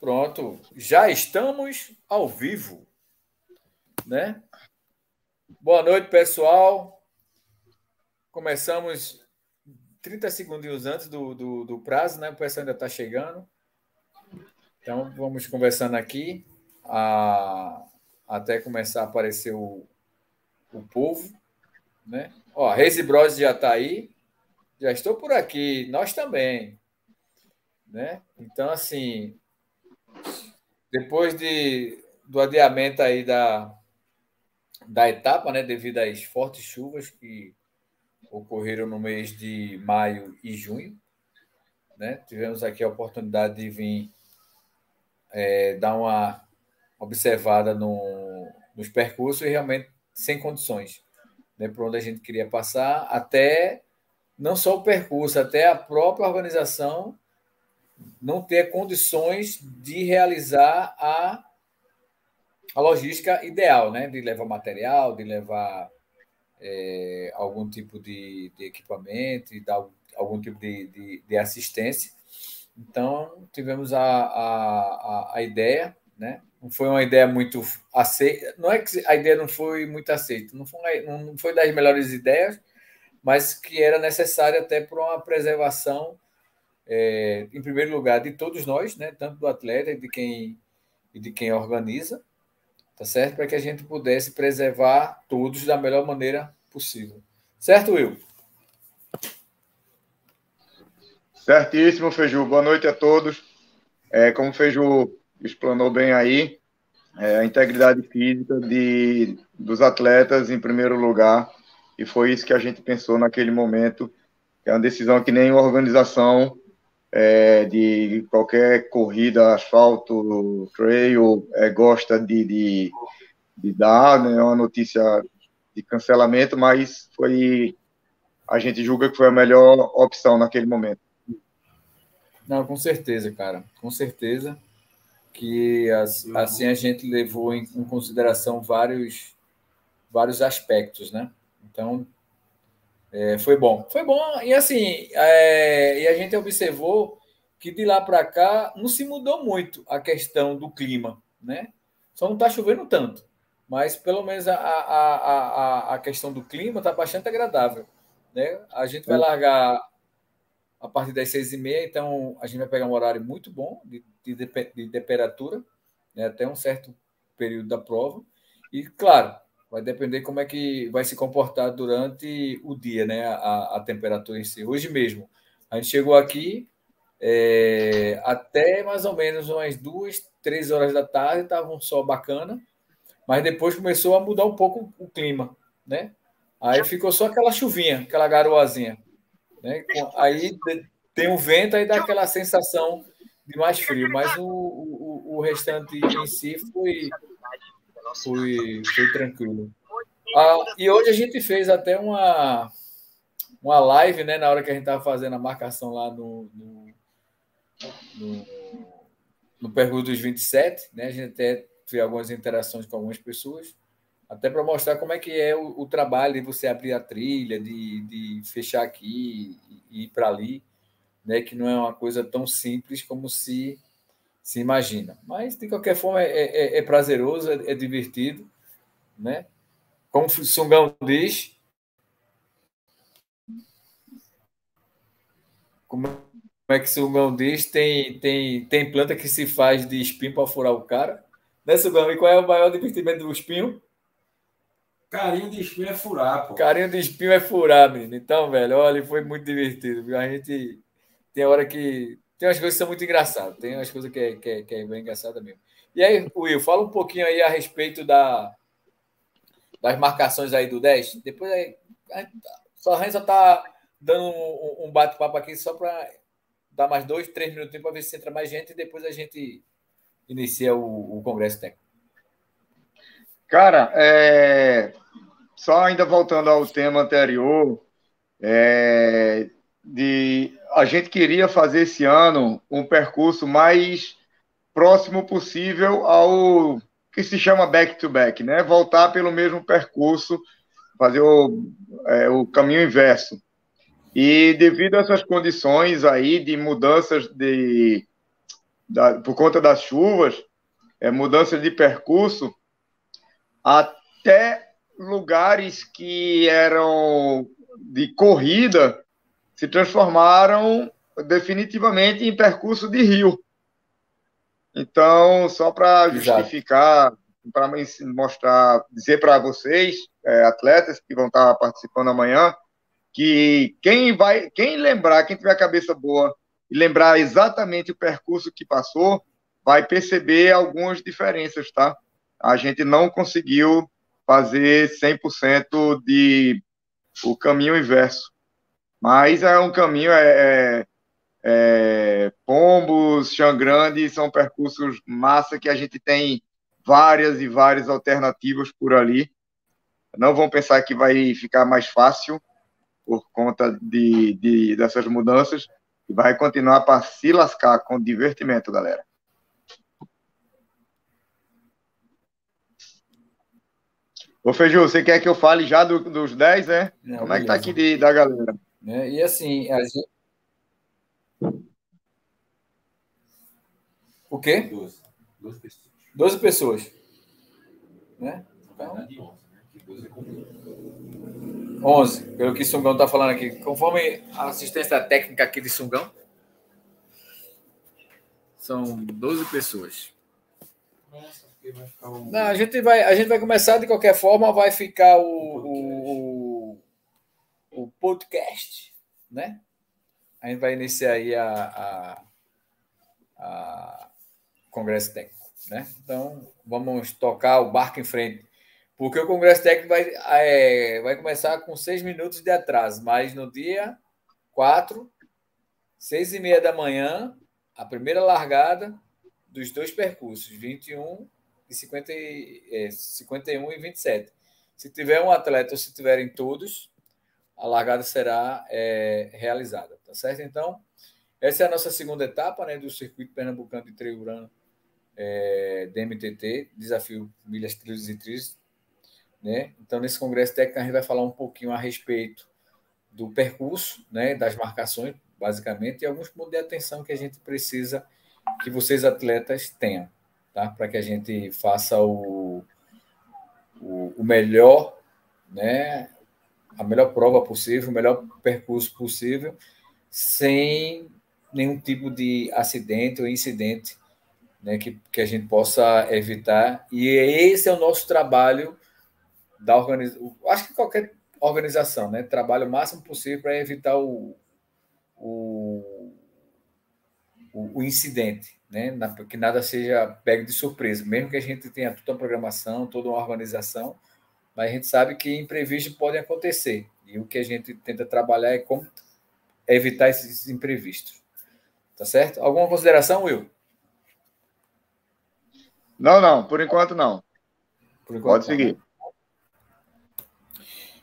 Pronto, já estamos ao vivo, né? Boa noite, pessoal. Começamos 30 segundos antes do, do, do prazo, né? O pessoal ainda está chegando. Então, vamos conversando aqui a, até começar a aparecer o, o povo, né? Ó, Reise Bros já está aí. Já estou por aqui. Nós também. Né? Então, assim, depois de, do adiamento aí da, da etapa, né, devido às fortes chuvas que ocorreram no mês de maio e junho, né, tivemos aqui a oportunidade de vir é, dar uma observada no, nos percursos e realmente sem condições, né, por onde a gente queria passar, até não só o percurso, até a própria organização não ter condições de realizar a, a logística ideal, né? De levar material, de levar é, algum tipo de, de equipamento, de dar algum tipo de, de, de assistência. Então, tivemos a, a, a, né? Não foi uma ideia muito aceita. Não é que a ideia não foi muito aceita, não foi, não foi das melhores ideias, mas que era necessária até para uma preservação é, em primeiro lugar, de todos nós, né, tanto do atleta e de quem, e de quem organiza, tá certo? Para que a gente pudesse preservar todos da melhor maneira possível. Certo, Will? Certíssimo, Feiju. Boa noite a todos. É, como o Feiju explanou bem aí, é, a integridade física de, dos atletas em primeiro lugar, e foi isso que a gente pensou naquele momento. É uma decisão que nem organização é, de qualquer corrida, asfalto, trail, é, gosta de, de, de dar né, uma notícia de cancelamento, mas foi a gente julga que foi a melhor opção naquele momento. Não, com certeza, cara, com certeza que assim a gente levou em, em consideração vários vários aspectos, né? Então é, foi bom. Foi bom. E assim, é, e a gente observou que de lá para cá não se mudou muito a questão do clima, né? Só não está chovendo tanto. Mas pelo menos a, a, a, a questão do clima está bastante agradável. Né? A gente vai largar a partir das seis e meia, então a gente vai pegar um horário muito bom de, de, de temperatura, né? até um certo período da prova. E, claro, vai depender como é que vai se comportar durante o dia, né? A, a temperatura em si. Hoje mesmo, a gente chegou aqui é, até mais ou menos umas duas, três horas da tarde, estava um sol bacana, mas depois começou a mudar um pouco o clima, né? Aí ficou só aquela chuvinha, aquela garoazinha. Né? Aí tem o vento, aí dá aquela sensação de mais frio, mas o, o, o restante em si foi foi, foi tranquilo. Ah, e hoje a gente fez até uma, uma live, né? Na hora que a gente estava fazendo a marcação lá no, no, no, no pergunta dos 27, né? A gente até fez algumas interações com algumas pessoas, até para mostrar como é que é o, o, trabalho de você abrir a trilha, de, de fechar aqui e ir para ali, né? Que não é uma coisa tão simples como se se imagina. Mas, de qualquer forma, é, é, é prazeroso, é, é, divertido. Né? Como o Sungão diz. Como é que o Sungão diz? Tem, tem, tem planta que se faz de espinho para furar o cara. Né, Sungão? E qual é o maior divertimento do espinho? Carinho de espinho é furar, pô. Carinho de espinho é furar, menino. Então, velho, olha, foi muito divertido. Viu? A gente tem hora que tem umas coisas que são muito engraçadas, tem umas coisas que é, que é, que é bem engraçada mesmo. E aí, Will, fala um pouquinho aí a respeito da, das marcações aí do 10. Depois aí, só a gente só tá dando um, um bate-papo aqui só para dar mais dois, três minutinhos para ver se entra mais gente e depois a gente inicia o, o Congresso Técnico. Cara, é... só ainda voltando ao tema anterior, é de a gente queria fazer esse ano um percurso mais próximo possível ao que se chama back-to-back, -back, né? Voltar pelo mesmo percurso, fazer o, é, o caminho inverso. E devido a essas condições aí de mudanças de, da, por conta das chuvas, é, mudança de percurso, até lugares que eram de corrida se transformaram definitivamente em percurso de rio. Então, só para justificar, para mostrar, dizer para vocês, é, atletas que vão estar participando amanhã, que quem vai, quem lembrar, quem tiver a cabeça boa e lembrar exatamente o percurso que passou, vai perceber algumas diferenças, tá? A gente não conseguiu fazer 100% de o caminho inverso. Mas é um caminho, é, é, é Pombos, Chão Grande, são percursos massa que a gente tem várias e várias alternativas por ali. Não vão pensar que vai ficar mais fácil por conta de, de dessas mudanças e vai continuar para se lascar com divertimento, galera. Ô, Feiju, você quer que eu fale já do, dos 10, né? Não, Como é que tá aqui de, da galera? É, e assim, a gente... O quê? 12. 12 pessoas. 12 pessoas. Né? Então... 11, pelo que Sungão está falando aqui. Conforme a assistência técnica aqui de Sungão, são 12 pessoas. Não, a gente vai, a gente vai começar de qualquer forma, vai ficar o, o, o, podcast, né? A gente vai iniciar aí a, a, a Congresso Técnico, né? Então, vamos tocar o barco em frente. Porque o Congresso Técnico vai, é, vai começar com seis minutos de atraso, mas no dia 4, seis e meia da manhã, a primeira largada dos dois percursos, 21 de 50, é, 51 e 27. Se tiver um atleta ou se tiverem todos, a largada será é, realizada, tá certo? Então, essa é a nossa segunda etapa né, do Circuito Pernambucano de Trail Run é, DMTT, Desafio Milhas, Trilhos e Trilhos. Né? Então, nesse congresso técnico, a gente vai falar um pouquinho a respeito do percurso, né, das marcações, basicamente, e alguns pontos de atenção que a gente precisa que vocês atletas tenham tá? para que a gente faça o, o, o, melhor, né? A melhor prova possível, o melhor percurso possível, sem nenhum tipo de acidente ou incidente né? que, que a gente possa evitar. E esse é o nosso trabalho da organização. Acho que qualquer organização, né? Trabalha o máximo possível para evitar o, o, o, incidente né? que nada seja pego de surpresa, mesmo que a gente tenha toda a programação, toda uma organização, mas a gente sabe que imprevistos podem acontecer. E o que a gente tenta trabalhar é como evitar esses imprevistos. Tá certo? Alguma consideração, Will? Não, não, por enquanto não. Por enquanto, Pode seguir.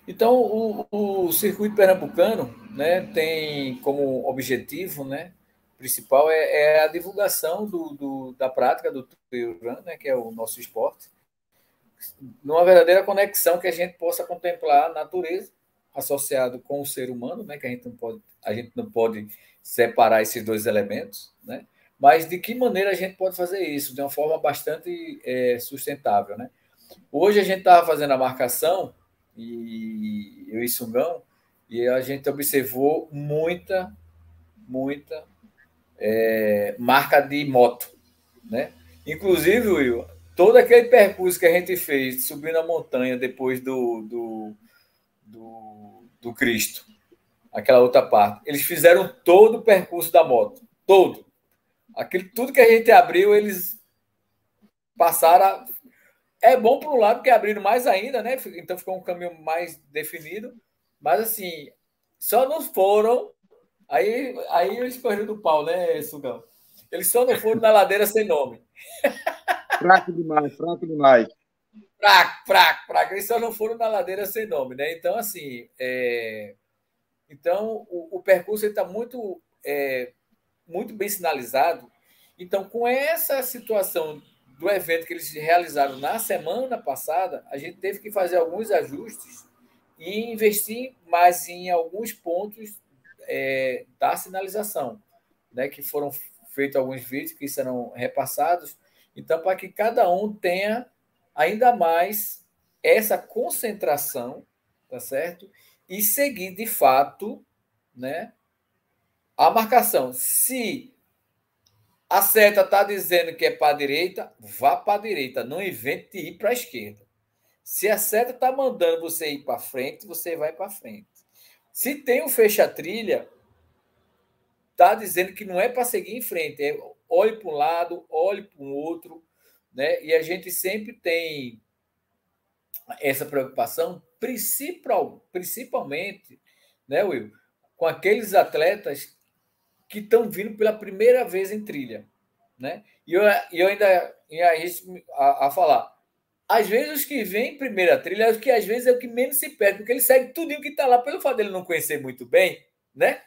Então, o, o circuito pernambucano né, tem como objetivo né, principal é, é a divulgação do, do, da prática do trail run, né, que é o nosso esporte, numa verdadeira conexão que a gente possa contemplar a natureza associado com o ser humano, né, que a gente não pode, a gente não pode separar esses dois elementos, né? Mas de que maneira a gente pode fazer isso de uma forma bastante é, sustentável, né? Hoje a gente estava fazendo a marcação e eu e Sungão e a gente observou muita, muita é, marca de moto, né? Inclusive, Will, todo aquele percurso que a gente fez subindo a montanha depois do, do, do, do Cristo, aquela outra parte, eles fizeram todo o percurso da moto, todo. Aquilo, tudo que a gente abriu, eles passaram. A... É bom por um lado que abriram mais ainda, né? Então ficou um caminho mais definido. Mas assim, só não foram Aí, aí eles correram do pau, né, Sugão? Eles só não foram na ladeira sem nome. Fraco demais, fraco demais. Fraco, fraco, fraco. Eles só não foram na ladeira sem nome, né? Então, assim, é... então o, o percurso está muito, é... muito bem sinalizado. Então, com essa situação do evento que eles realizaram na semana passada, a gente teve que fazer alguns ajustes e investir mais em alguns pontos é, da sinalização, né, que foram feito alguns vídeos que serão repassados. Então, para que cada um tenha ainda mais essa concentração, tá certo? E seguir de fato, né? A marcação. Se a seta está dizendo que é para a direita, vá para a direita. Não invente ir para a esquerda. Se a seta está mandando você ir para frente, você vai para frente. Se tem um fecha-trilha, está dizendo que não é para seguir em frente. É olhe para um lado, olhe para o outro. Né? E a gente sempre tem essa preocupação, principal, principalmente, né, Will, com aqueles atletas que estão vindo pela primeira vez em trilha. Né? E eu, eu ainda ia a, a falar. Às vezes os que vêm primeira trilha, é que às vezes é o que menos se perde, porque ele segue tudo que está lá, pelo fato dele não conhecer muito bem, né?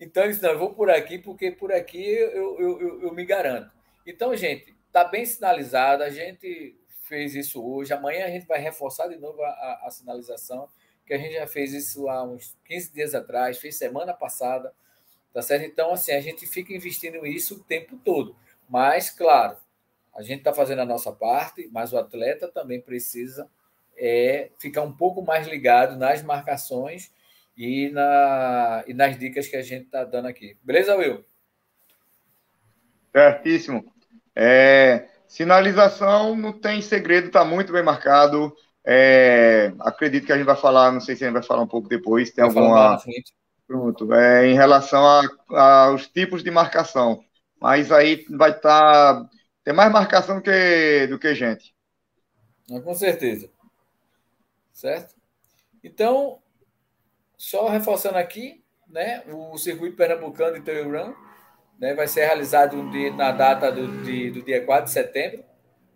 Então ele disse, não, eu vou por aqui, porque por aqui eu, eu, eu, eu me garanto. Então, gente, está bem sinalizado, a gente fez isso hoje, amanhã a gente vai reforçar de novo a, a, a sinalização, que a gente já fez isso há uns 15 dias atrás, fez semana passada, tá certo? Então, assim, a gente fica investindo isso o tempo todo. Mas, claro, a gente está fazendo a nossa parte, mas o atleta também precisa é, ficar um pouco mais ligado nas marcações e, na, e nas dicas que a gente está dando aqui. Beleza, Will? Certíssimo. É, sinalização não tem segredo, está muito bem marcado. É, acredito que a gente vai falar, não sei se a gente vai falar um pouco depois, tem vai alguma. Pronto. É, em relação aos tipos de marcação. Mas aí vai estar. Tá tem mais marcação do que, do que gente. Com certeza. Certo? Então, só reforçando aqui, né, o circuito pernambucano de run né, vai ser realizado na data do, de, do dia 4 de setembro,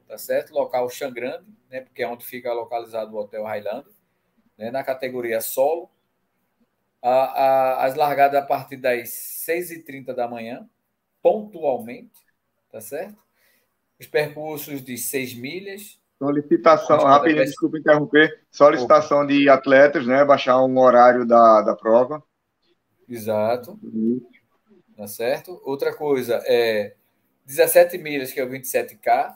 tá certo? Local Xangrande, né, porque é onde fica localizado o Hotel Highland, né, na categoria solo. A, a, as largadas a partir das 6h30 da manhã, pontualmente, tá certo? os percursos de 6 milhas. Solicitação, rapidinho, desculpa interromper. Solicitação de atletas, né? Baixar um horário da, da prova. Exato. Uhum. Tá certo? Outra coisa é 17 milhas, que é o 27K,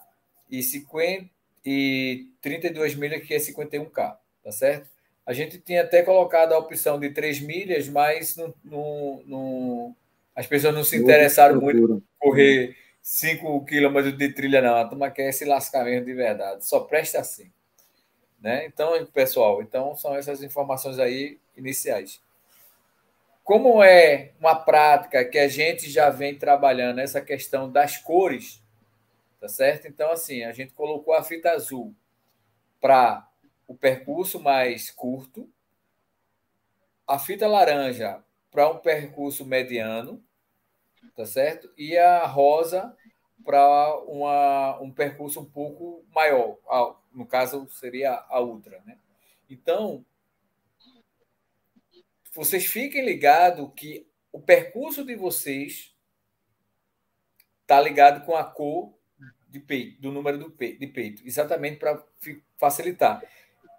e, 50, e 32 milhas, que é 51K. Tá certo? A gente tinha até colocado a opção de 3 milhas, mas não, não, não as pessoas não se interessaram muito por correr 5 quilômetros de trilha, não. A turma quer se lascar mesmo de verdade. Só presta assim. Né? Então, pessoal, então são essas informações aí iniciais. Como é uma prática que a gente já vem trabalhando essa questão das cores, tá certo? Então, assim, a gente colocou a fita azul para o percurso mais curto, a fita laranja para um percurso mediano, tá certo? E a rosa para um percurso um pouco maior. No caso, seria a Ultra. Né? Então, vocês fiquem ligados que o percurso de vocês está ligado com a cor de peito, do número do peito, de peito, exatamente para facilitar.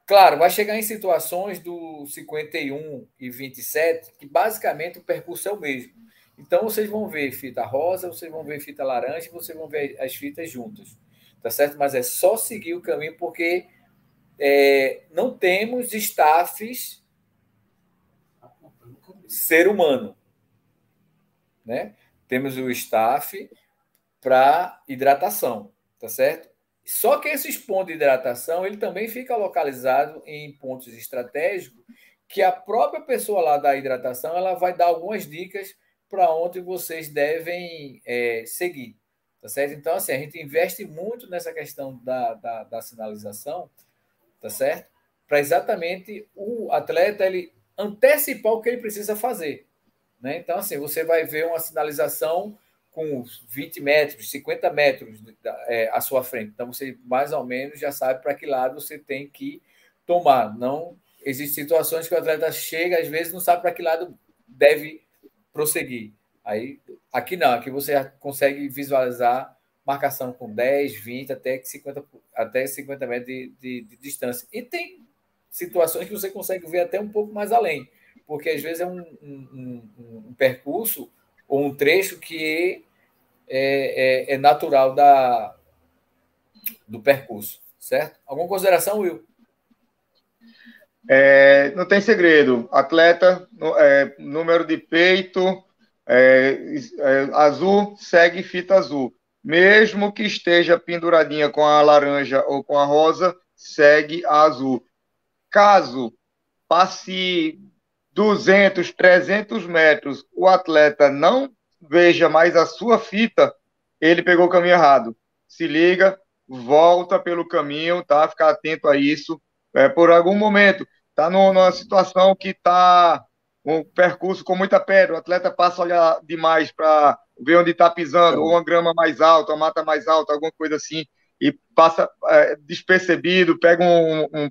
Claro, vai chegar em situações do 51 e 27 que basicamente o percurso é o mesmo. Então, vocês vão ver fita rosa, vocês vão ver fita laranja e vocês vão ver as fitas juntas. Tá certo? Mas é só seguir o caminho, porque é, não temos staffs ser humano. Né? Temos o staff para hidratação, tá certo? Só que esses pontos de hidratação, ele também fica localizado em pontos estratégicos que a própria pessoa lá da hidratação, ela vai dar algumas dicas para onde vocês devem é, seguir. Tá certo? Então, assim, a gente investe muito nessa questão da, da, da sinalização, tá certo? Para exatamente o atleta ele antecipar o que ele precisa fazer. Né? Então, assim, você vai ver uma sinalização com 20 metros, 50 metros é, à sua frente. Então, você mais ou menos já sabe para que lado você tem que tomar. Não existem situações que o atleta chega, às vezes, não sabe para que lado deve prosseguir. Aí, aqui não, aqui você consegue visualizar marcação com 10, 20, até 50, até 50 metros de, de, de distância. E tem situações que você consegue ver até um pouco mais além, porque às vezes é um, um, um, um percurso ou um trecho que é, é, é natural da, do percurso, certo? Alguma consideração, Will? É, não tem segredo. Atleta, é, número de peito, é, é, azul, segue fita azul. Mesmo que esteja penduradinha com a laranja ou com a rosa, segue a azul. Caso passe 200, 300 metros, o atleta não veja mais a sua fita, ele pegou o caminho errado. Se liga, volta pelo caminho, tá? Ficar atento a isso. É, por algum momento, está numa situação que está um percurso com muita pedra, o atleta passa a olhar demais para ver onde está pisando, ou uma grama mais alta, uma mata mais alta, alguma coisa assim, e passa é, despercebido, pega um, um,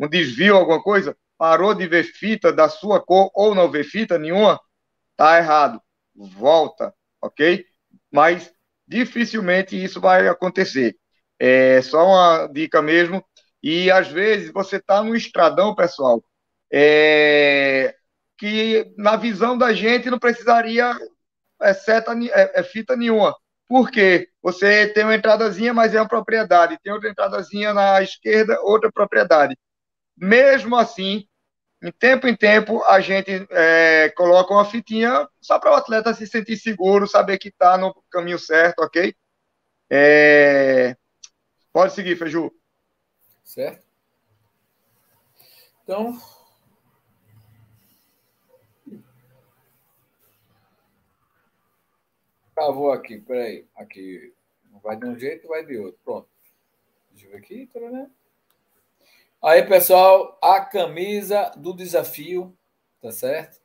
um, desvio, alguma coisa, parou de ver fita da sua cor ou não vê fita nenhuma, tá errado. Volta, ok? Mas dificilmente isso vai acontecer. É só uma dica mesmo e às vezes você está no estradão, pessoal, é, que na visão da gente não precisaria é, seta, é, é fita nenhuma. Por quê? Você tem uma entradazinha, mas é uma propriedade. Tem outra entradazinha na esquerda, outra propriedade. Mesmo assim, em tempo em tempo, a gente é, coloca uma fitinha só para o atleta se sentir seguro, saber que está no caminho certo, ok? É... Pode seguir, Feju. Certo? Então. Travou aqui, peraí. Aqui. Vai de um jeito, vai de outro. Pronto. Deixa eu ver aqui. Né? Aí, pessoal, a camisa do desafio, tá certo?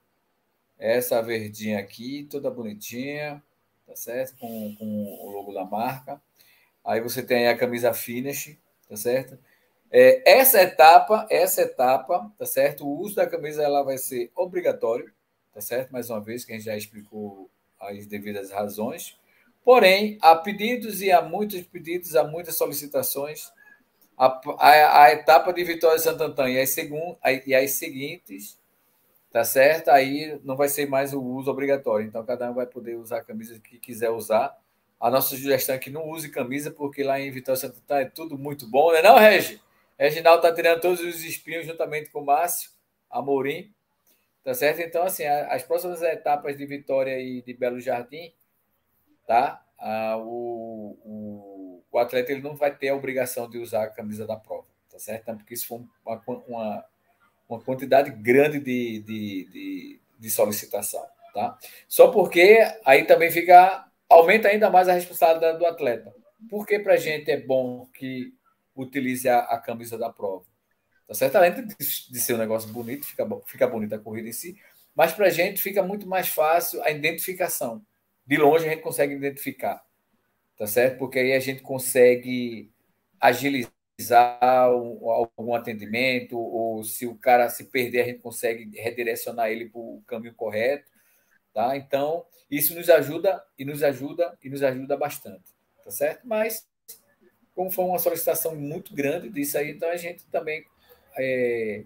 Essa verdinha aqui, toda bonitinha, tá certo? Com, com o logo da marca. Aí você tem a camisa finish, tá certo? É, essa etapa, essa etapa, tá certo? O uso da camisa ela vai ser obrigatório, tá certo? Mais uma vez, que a gente já explicou as devidas razões. Porém, há pedidos e há muitos pedidos, há muitas solicitações. A, a, a etapa de Vitória Santo Antônio e as, segun, e as seguintes, tá certo? Aí não vai ser mais o uso obrigatório. Então, cada um vai poder usar a camisa que quiser usar. A nossa sugestão é que não use camisa, porque lá em Vitória Santo Antônio é tudo muito bom, né, não, Regi? Reginaldo está tirando todos os espinhos juntamente com o Márcio Amorim. Tá certo? Então, assim, as próximas etapas de Vitória e de Belo Jardim, tá? Ah, o, o, o, atleta ele não vai ter a obrigação de usar a camisa da prova, tá certo? Então, porque isso foi uma, uma, uma quantidade grande de, de, de, de solicitação, tá? Só porque aí também fica, aumenta ainda mais a responsabilidade do atleta. Porque para a gente é bom que utilize a, a camisa da prova. Tá certo? Além de, de ser um negócio bonito, fica, fica bonita a corrida em si, mas para a gente fica muito mais fácil a identificação. De longe a gente consegue identificar, tá certo? Porque aí a gente consegue agilizar algum atendimento, ou se o cara se perder, a gente consegue redirecionar ele para o caminho correto, tá? Então, isso nos ajuda e nos ajuda e nos ajuda bastante, tá certo? Mas como foi uma solicitação muito grande disso aí, então a gente também é,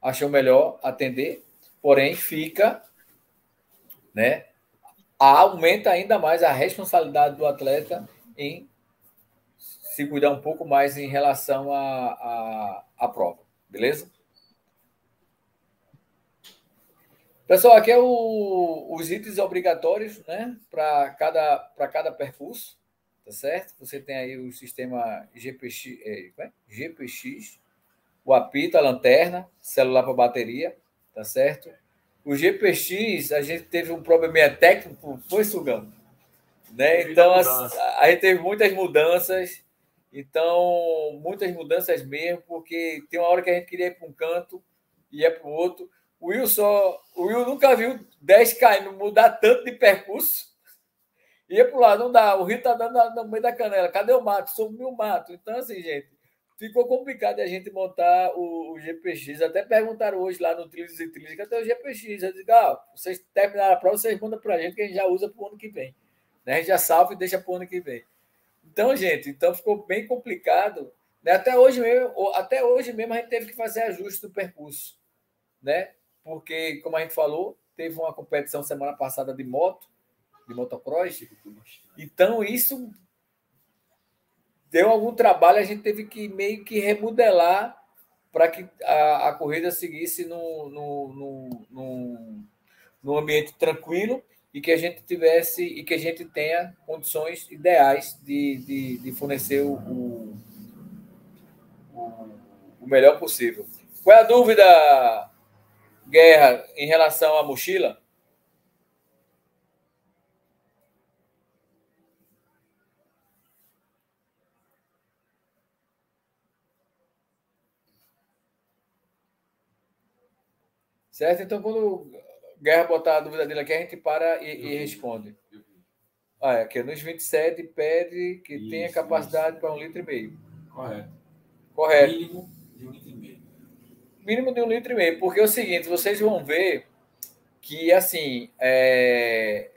achou melhor atender, porém fica, né? Aumenta ainda mais a responsabilidade do atleta em se cuidar um pouco mais em relação à a, a, a, prova, beleza? Pessoal, aqui é o, os itens obrigatórios, né, para cada, cada percurso tá certo? Você tem aí o sistema GPX, é, é? GPX, o apito, a lanterna, celular para bateria, tá certo? O GPX, a gente teve um probleminha técnico, foi sugando, né? Então a, a gente teve muitas mudanças, então muitas mudanças mesmo, porque tem uma hora que a gente queria ir para um canto e ia para o outro. O Will só, o Will nunca viu 10 caindo mudar tanto de percurso Ia pro lado, não dá. O rio tá dando no meio da canela. Cadê o mato? Sumiu o mato. Então, assim, gente, ficou complicado a gente montar o, o GPX. Até perguntaram hoje lá no Trilhos e Trilhos, cadê o GPX? Eu digo, ah, vocês terminaram a prova, vocês mandam pra gente que a gente já usa pro ano que vem. Né? A gente já salva e deixa pro ano que vem. Então, gente, então ficou bem complicado. Né? Até, hoje mesmo, até hoje mesmo a gente teve que fazer ajuste do percurso. Né? Porque, como a gente falou, teve uma competição semana passada de moto de motocross. Então, isso deu algum trabalho, a gente teve que meio que remodelar para que a, a, corrida seguisse no ambiente tranquilo e que a gente tivesse e que a gente tenha condições ideais de, de, de fornecer o, o, o, melhor possível. Qual é a dúvida, Guerra, em relação à mochila? Certo? Então, quando Guerra botar a dúvida dele aqui, a gente para e, e responde. Ah, é, aqui nos 27 pede que isso, tenha capacidade para um litro e meio. Correto. Correto. Mínimo de um litro e meio. Mínimo de um litro e meio, porque é o seguinte, vocês vão ver que, assim, é...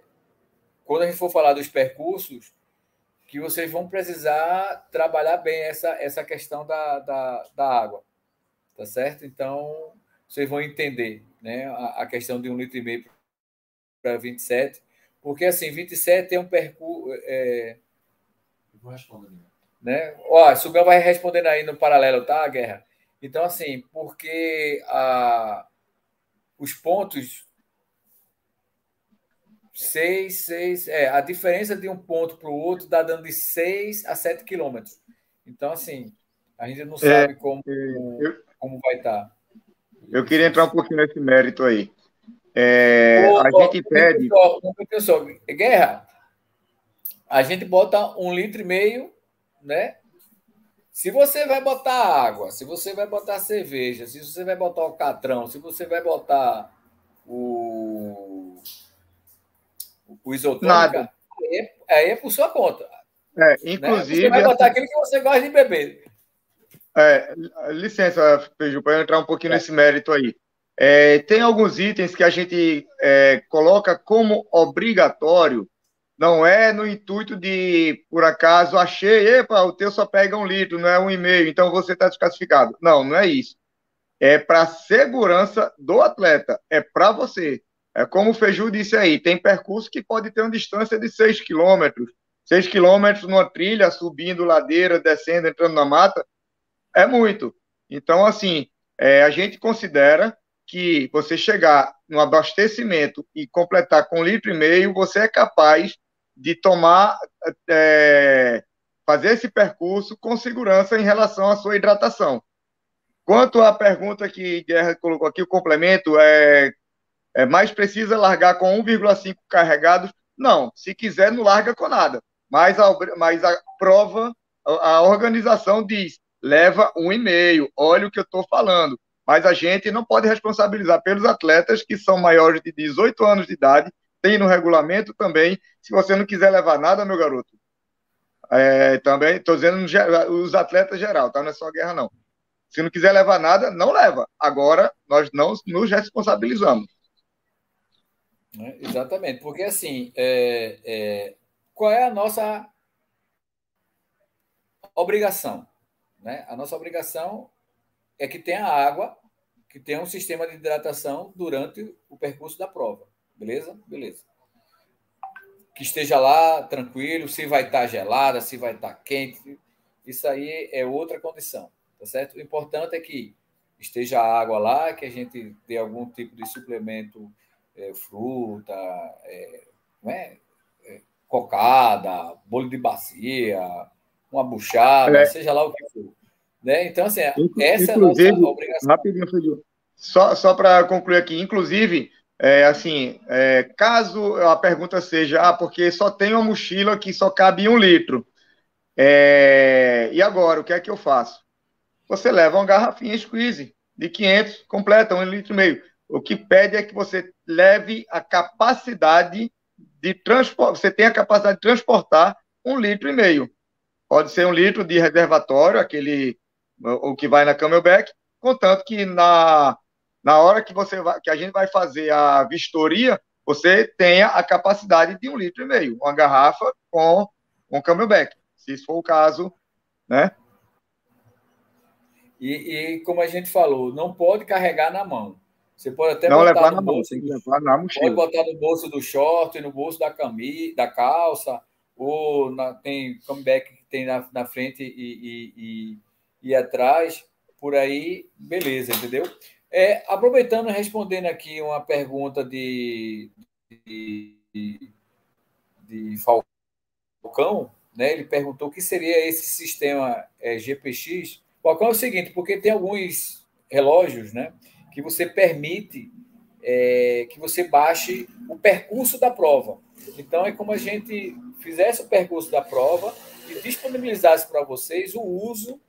quando a gente for falar dos percursos, que vocês vão precisar trabalhar bem essa, essa questão da, da, da água. Tá certo? Então, vocês vão entender né, a, a questão de um litro e meio para 27, porque assim, 27 é um percurso. É, vou responder. Né? Ó, Sugão vai respondendo aí no paralelo, tá, Guerra? Então, assim, porque a, os pontos. Seis, seis. É, a diferença de um ponto para o outro dá dando de 6 a 7 quilômetros. Então, assim, a gente não sabe é, como, eu, como vai estar. Eu queria entrar um pouquinho nesse mérito aí. É, Ô, a gente pede. Pessoal, Guerra, a gente bota um litro e meio, né? Se você vai botar água, se você vai botar cerveja, se você vai botar o catrão, se você vai botar o, o isotônico, aí, aí é por sua conta. É, inclusive. Né? Você vai botar aquilo que você gosta de beber. É, licença, Feiju, para entrar um pouquinho é. nesse mérito aí. É, tem alguns itens que a gente é, coloca como obrigatório, não é no intuito de, por acaso, achei, epa, o teu só pega um litro, não é um e meio, então você está desclassificado. Não, não é isso. É para segurança do atleta, é para você. É como o Feiju disse aí, tem percurso que pode ter uma distância de 6 quilômetros, 6 quilômetros numa trilha, subindo ladeira, descendo, entrando na mata, é muito. Então, assim, é, a gente considera que você chegar no abastecimento e completar com um litro e meio, você é capaz de tomar, é, fazer esse percurso com segurança em relação à sua hidratação. Quanto à pergunta que Guerra colocou aqui, o complemento, é, é mais precisa largar com 1,5 carregados? Não, se quiser, não larga com nada. Mas a, mas a prova, a, a organização diz, leva um e-mail. Olha o que eu estou falando. Mas a gente não pode responsabilizar pelos atletas que são maiores de 18 anos de idade. Tem no regulamento também. Se você não quiser levar nada, meu garoto. É, também estou dizendo os atletas geral, tá? Não é só guerra, não. Se não quiser levar nada, não leva. Agora, nós não nos responsabilizamos. É, exatamente, porque assim, é, é, qual é a nossa obrigação? Né? A nossa obrigação é que tenha água, que tenha um sistema de hidratação durante o percurso da prova. Beleza? Beleza. Que esteja lá tranquilo, se vai estar gelada, se vai estar quente. Isso aí é outra condição. Tá certo? O importante é que esteja água lá, que a gente dê algum tipo de suplemento, é, fruta, é, é, é cocada, bolo de bacia, uma buchada, é. seja lá o que for. Né? Então, assim, essa inclusive, é a nossa obrigação. Rapidinho. Só, só para concluir aqui, inclusive, é, assim, é, caso a pergunta seja, ah, porque só tem uma mochila que só cabe um litro, é, e agora, o que é que eu faço? Você leva uma garrafinha squeeze de 500, completa, um litro e meio. O que pede é que você leve a capacidade de transportar, você tem a capacidade de transportar um litro e meio. Pode ser um litro de reservatório, aquele o que vai na Camelback, contanto que na, na hora que você vai, que a gente vai fazer a vistoria, você tenha a capacidade de um litro e meio, uma garrafa com um Camelback, se isso for o caso, né? E, e, como a gente falou, não pode carregar na mão. Você pode até não botar levar no bolso, que levar na pode mochila. botar no bolso do short, no bolso da camisa, da calça, ou na- tem comeback tem na, na frente e, e, e, e atrás, por aí, beleza, entendeu? É, aproveitando e respondendo aqui uma pergunta de, de, de Falcão, né? Ele perguntou o que seria esse sistema é, GPX. Falcão é o seguinte, porque tem alguns relógios, né? Que você permite é, que você baixe o percurso da prova. Então é como a gente fizesse o percurso da prova disponibilizasse para vocês o uso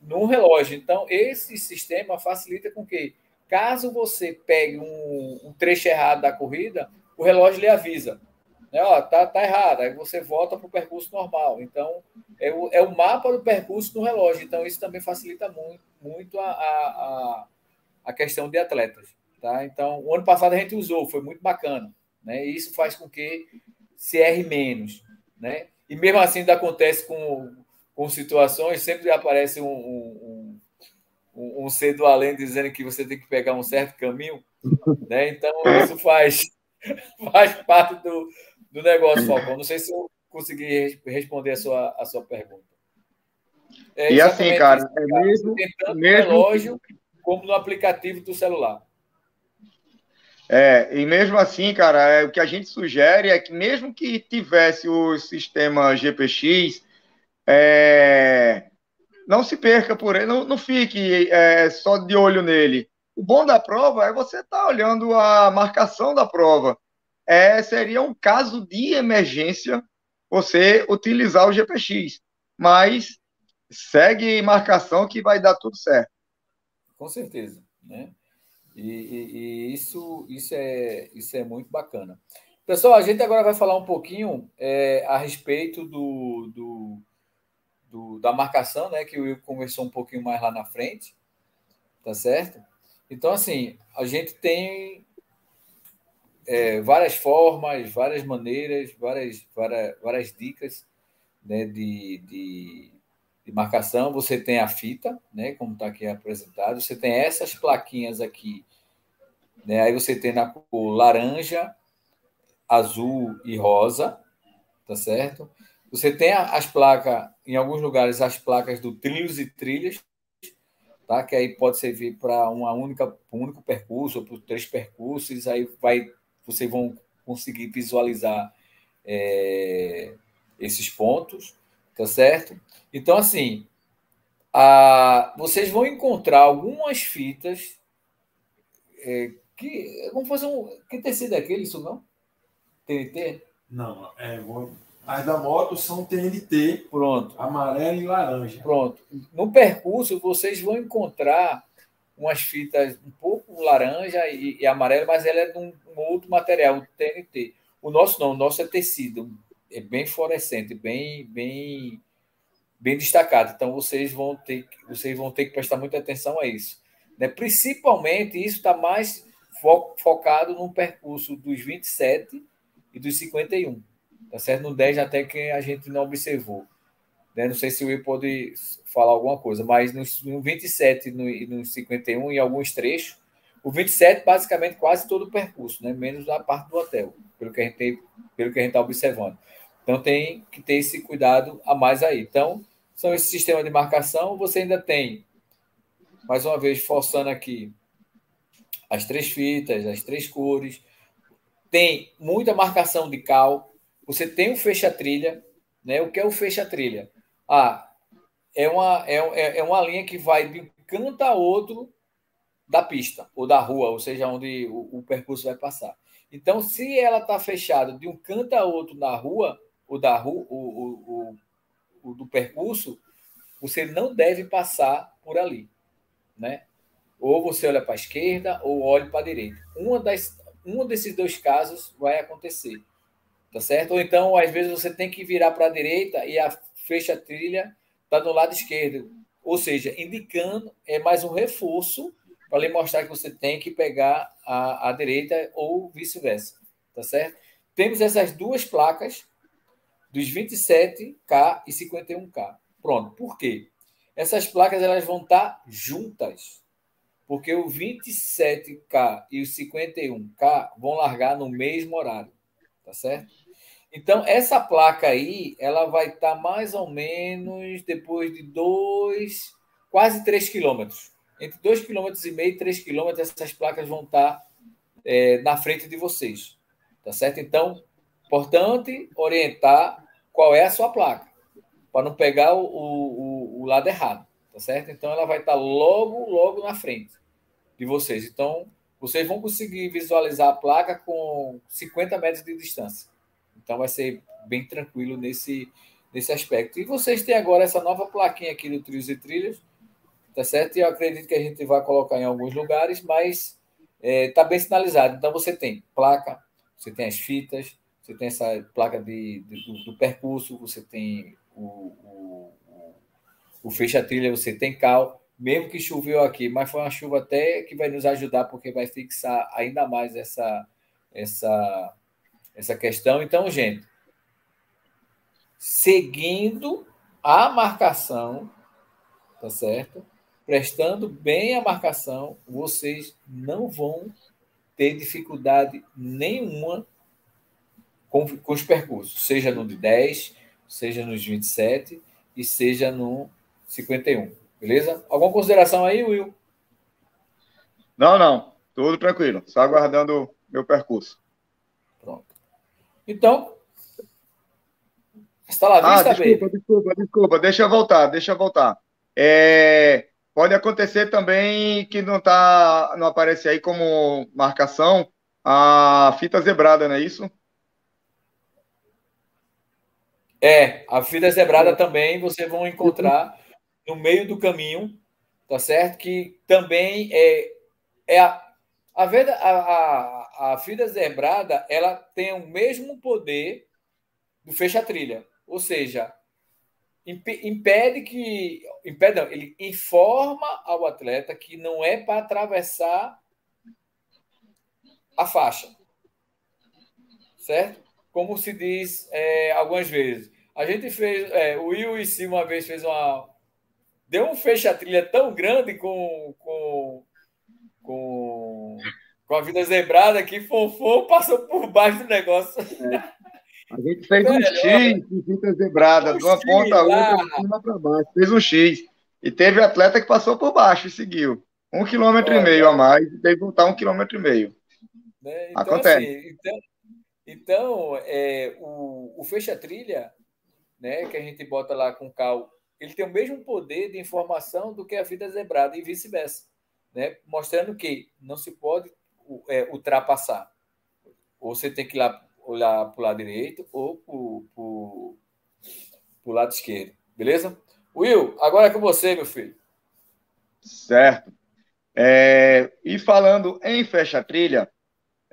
no relógio. Então esse sistema facilita com que, caso você pegue um, um trecho errado da corrida, o relógio lhe avisa. Né? Ó, tá, tá errado. Aí você volta para o percurso normal. Então é o, é o mapa do percurso no relógio. Então isso também facilita muito, muito a, a, a, a questão de atletas. Tá? Então, o ano passado a gente usou, foi muito bacana. Né? E isso faz com que se erre menos. Né? E mesmo assim ainda acontece com, com situações, sempre aparece um, um, um, um ser do além dizendo que você tem que pegar um certo caminho. Né? Então, isso faz, faz parte do, do negócio, Falcão. Não sei se eu consegui responder a sua, a sua pergunta. É e assim, cara, isso, cara, é mesmo, tanto mesmo... no relógio como no aplicativo do celular. É, e mesmo assim, cara, é, o que a gente sugere é que mesmo que tivesse o sistema GPX, é, não se perca por ele, não, não fique é, só de olho nele. O bom da prova é você estar tá olhando a marcação da prova. É, seria um caso de emergência você utilizar o GPX, mas segue marcação que vai dar tudo certo. Com certeza, né? E, e, e, isso, isso, é, isso é muito bacana. Pessoal, a gente agora vai falar um pouquinho é, a respeito do, do, do, da marcação, né? Que o Will conversou um pouquinho mais lá na frente, tá certo? Então, assim, a gente tem é, várias formas, várias maneiras, várias, várias, várias dicas né, de, de, de marcação, você tem a fita, né, como está aqui apresentado, você tem essas plaquinhas aqui, né, aí você tem na cor laranja, azul e rosa, tá certo? Você tem as placas, em alguns lugares, as placas do trilhos e trilhas, tá? Que aí pode servir para uma única, um único percurso ou para três percursos, aí vai, vocês vão conseguir visualizar é, esses pontos, tá certo? Então, assim, a, vocês vão encontrar algumas fitas é, que. Vamos fazer um. Que tecido é aquele, isso não? TNT? Não, é. Vou, as da moto são TNT. Pronto. Amarelo e laranja. Pronto. No percurso, vocês vão encontrar umas fitas um pouco laranja e, e amarela, mas ela é de um, um outro material, o TNT. O nosso não, o nosso é tecido, é bem fluorescente, bem, bem, bem destacado. Então vocês vão ter, vocês vão ter que prestar muita atenção a isso. Né? Principalmente isso está mais fo focado no percurso dos 27 e dos 51. Tá certo? No 10 até que a gente não observou. Né? Não sei se o Will pode falar alguma coisa, mas no, no 27 e no, no 51, em alguns trechos, o 27, basicamente, quase todo o percurso, né? menos a parte do hotel, pelo que a gente pelo que a gente está observando. Então tem que ter esse cuidado a mais aí. Então, são esse sistema de marcação. Você ainda tem, mais uma vez, forçando aqui as três fitas, as três cores. Tem muita marcação de cal. Você tem o fecha-trilha. Né? O que é o fecha-trilha? Ah, é uma, é, é uma linha que vai de um canto a outro da pista ou da rua, ou seja, onde o, o percurso vai passar. Então, se ela está fechada de um canto a outro na rua, ou da o, o, o, o do percurso, você não deve passar por ali, né? Ou você olha para a esquerda ou olha para a direita. Uma das, um desses dois casos vai acontecer, tá certo? Ou então, às vezes, você tem que virar para a direita e a fecha trilha está do lado esquerdo, ou seja, indicando é mais um reforço para lhe mostrar que você tem que pegar a, a direita ou vice-versa, tá certo? Temos essas duas placas dos 27K e 51K. Pronto. Por quê? Essas placas elas vão estar juntas. Porque o 27K e o 51K vão largar no mesmo horário, tá certo? Então, essa placa aí, ela vai estar tá mais ou menos depois de dois, quase 3 quilômetros. Entre 2,5 km e 3 km, essas placas vão estar tá, é, na frente de vocês, tá certo? Então, importante orientar qual é a sua placa, para não pegar o, o, o lado errado tá certo? Então ela vai estar logo, logo na frente de vocês. Então vocês vão conseguir visualizar a placa com 50 metros de distância. Então vai ser bem tranquilo nesse, nesse aspecto. E vocês têm agora essa nova plaquinha aqui do Trios e Trilhas, tá certo? E eu acredito que a gente vai colocar em alguns lugares, mas está é, bem sinalizado. Então você tem placa, você tem as fitas, você tem essa placa de, de do, do, percurso, você tem o, o o fecha-trilha você tem cal, mesmo que choveu aqui, mas foi uma chuva até que vai nos ajudar, porque vai fixar ainda mais essa, essa, essa questão. Então, gente, seguindo a marcação, tá certo? Prestando bem a marcação, vocês não vão ter dificuldade nenhuma com, com os percursos, seja no de 10, seja nos 27 e seja no 51. Beleza? Alguma consideração aí, Will? Não, não. Tudo tranquilo. Só aguardando meu percurso. Pronto. Então. Está lá, ah, desculpa, desculpa, desculpa. Deixa eu voltar, deixa eu voltar. É, pode acontecer também que não tá, não aparece aí como marcação a fita zebrada, não é isso? É, a fita zebrada também vocês vão encontrar no meio do caminho, tá certo? Que também é, é a, a, a, a, fita zebrada, ela tem o mesmo poder do fecha-trilha, ou seja, impede que impede não, ele informa ao atleta que não é para atravessar a faixa, certo? Como se diz é, algumas vezes. A gente fez, é, o Will e si uma vez fez uma, deu um fecha-trilha tão grande com, com, com, com a vida zebrada que Fofô passou por baixo do negócio. É. A gente fez um X de fita zebrada, um de uma X, ponta a outra, de cima para baixo. Fez um X. E teve atleta que passou por baixo e seguiu. Um quilômetro Olha, e meio a mais, e teve que voltar um quilômetro e meio. Né? Então, Acontece. Assim, então, então é, o, o fecha-trilha, né, que a gente bota lá com cal ele tem o mesmo poder de informação do que a vida zebrada e vice-versa, né? mostrando que não se pode é, ultrapassar. Ou você tem que ir lá, olhar para o lado direito ou para o lado esquerdo. Beleza? Will, agora é com você, meu filho. Certo. É, e falando em fecha-trilha, é,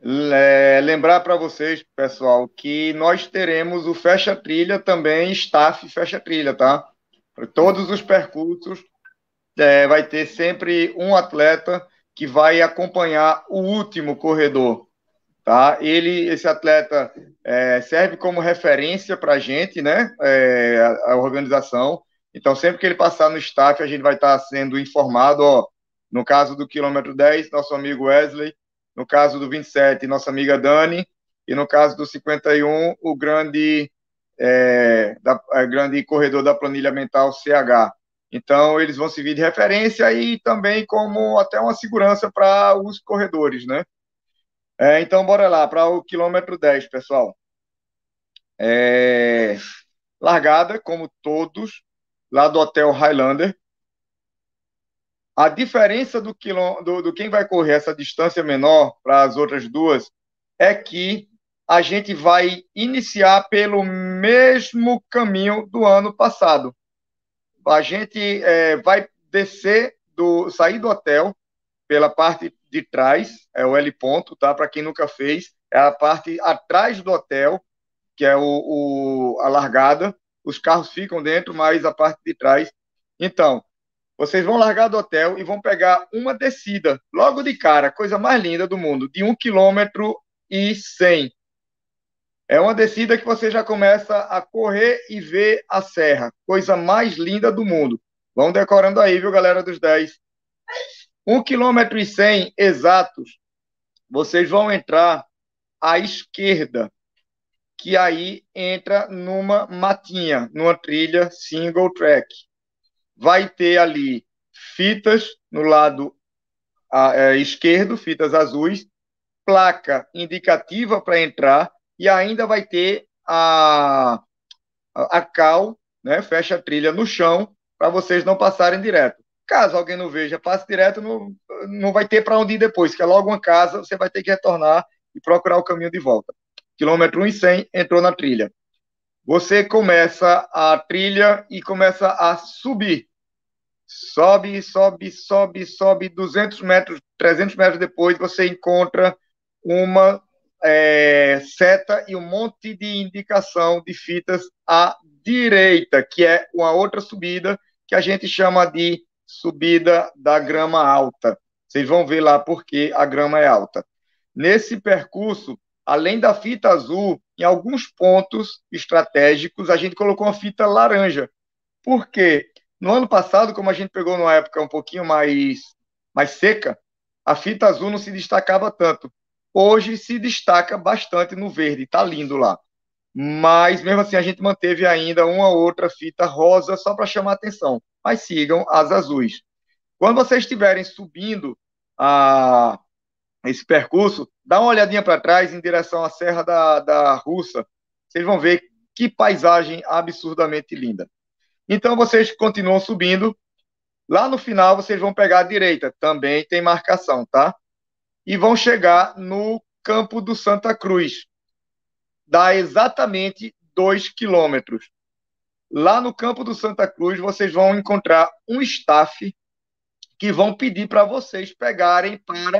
lembrar para vocês, pessoal, que nós teremos o fecha-trilha também, staff fecha-trilha, tá? todos os percursos, é, vai ter sempre um atleta que vai acompanhar o último corredor. Tá? Ele, esse atleta é, serve como referência para a gente, né? É, a, a, organização. Então, sempre que ele passar no staff, a gente vai estar sendo informado. Ó, no caso do quilômetro 10, nosso amigo Wesley. No caso do 27, nossa amiga Dani. E no caso do 51, o grande é, da grande corredor da planilha mental CH. Então, eles vão servir de referência e também como até uma segurança para os corredores, né? É, então, bora lá, para o quilômetro 10, pessoal. É, largada, como todos, lá do Hotel Highlander. A diferença do, quilô, do, do quem vai correr essa distância menor para as outras duas é que a gente vai iniciar pelo mesmo caminho do ano passado. A gente é, vai descer do sair do hotel pela parte de trás, é o L ponto, tá? Para quem nunca fez, é a parte atrás do hotel, que é o, o, a largada. Os carros ficam dentro, mas a parte de trás. Então, vocês vão largar do hotel e vão pegar uma descida, logo de cara, coisa mais linda do mundo, de um quilômetro e cem. É uma descida que você já começa a correr e ver a serra. Coisa mais linda do mundo. Vão decorando aí, viu, galera dos 10? Um quilômetro e cem exatos, vocês vão entrar à esquerda, que aí entra numa matinha, numa trilha single track. Vai ter ali fitas no lado é, esquerdo, fitas azuis, placa indicativa para entrar e ainda vai ter a, a cal, né, fecha a trilha no chão para vocês não passarem direto. Caso alguém não veja, passe direto, não, não vai ter para onde ir depois, que é logo uma casa, você vai ter que retornar e procurar o caminho de volta. Quilômetro 1 e 100 entrou na trilha. Você começa a trilha e começa a subir. Sobe, sobe, sobe, sobe, 200 metros, 300 metros depois, você encontra uma é, seta e um monte de indicação de fitas à direita, que é uma outra subida que a gente chama de subida da grama alta. Vocês vão ver lá porque a grama é alta. Nesse percurso, além da fita azul, em alguns pontos estratégicos, a gente colocou uma fita laranja. Por quê? No ano passado, como a gente pegou numa época um pouquinho mais, mais seca, a fita azul não se destacava tanto. Hoje se destaca bastante no verde, está lindo lá. Mas mesmo assim a gente manteve ainda uma outra fita rosa só para chamar atenção. Mas sigam as azuis. Quando vocês estiverem subindo a esse percurso, dá uma olhadinha para trás em direção à Serra da, da Russa. Vocês vão ver que paisagem absurdamente linda. Então vocês continuam subindo. Lá no final vocês vão pegar a direita, também tem marcação, tá? e vão chegar no campo do Santa Cruz. Dá exatamente dois quilômetros. Lá no campo do Santa Cruz, vocês vão encontrar um staff que vão pedir para vocês pegarem para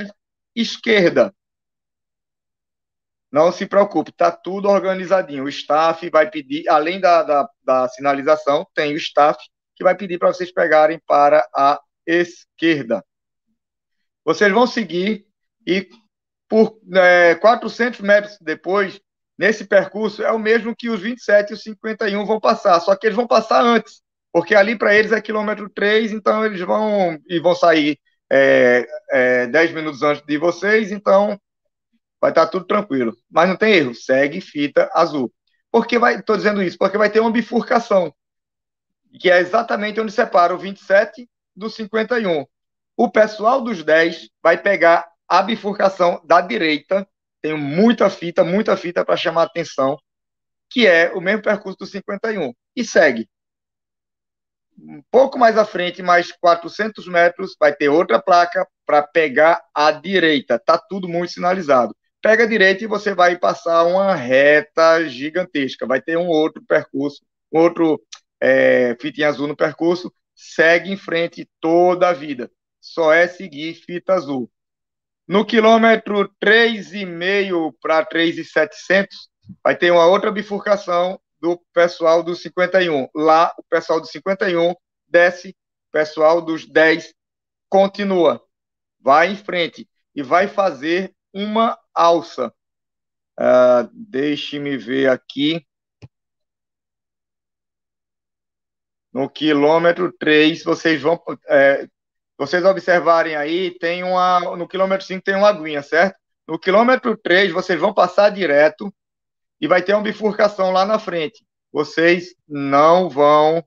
esquerda. Não se preocupe, está tudo organizadinho. O staff vai pedir, além da, da, da sinalização, tem o staff que vai pedir para vocês pegarem para a esquerda. Vocês vão seguir e por é, 400 metros depois, nesse percurso, é o mesmo que os 27 e os 51 vão passar, só que eles vão passar antes, porque ali para eles é quilômetro 3, então eles vão e vão sair é, é, 10 minutos antes de vocês, então vai estar tá tudo tranquilo. Mas não tem erro, segue fita azul. Por que estou dizendo isso? Porque vai ter uma bifurcação, que é exatamente onde separa o 27 do 51. O pessoal dos 10 vai pegar a bifurcação da direita, tem muita fita, muita fita para chamar atenção, que é o mesmo percurso do 51. E segue. Um pouco mais à frente, mais 400 metros, vai ter outra placa para pegar a direita. Tá tudo muito sinalizado. Pega a direita e você vai passar uma reta gigantesca. Vai ter um outro percurso, outro é, azul no percurso. Segue em frente toda a vida. Só é seguir fita azul. No quilômetro 3,5 para 3,700, vai ter uma outra bifurcação do pessoal do 51. Lá, o pessoal do 51 desce, o pessoal dos 10 continua, vai em frente e vai fazer uma alça. Uh, Deixe-me ver aqui. No quilômetro 3, vocês vão. É, vocês observarem aí, tem uma. No quilômetro 5 tem uma aguinha, certo? No quilômetro 3, vocês vão passar direto e vai ter uma bifurcação lá na frente. Vocês não vão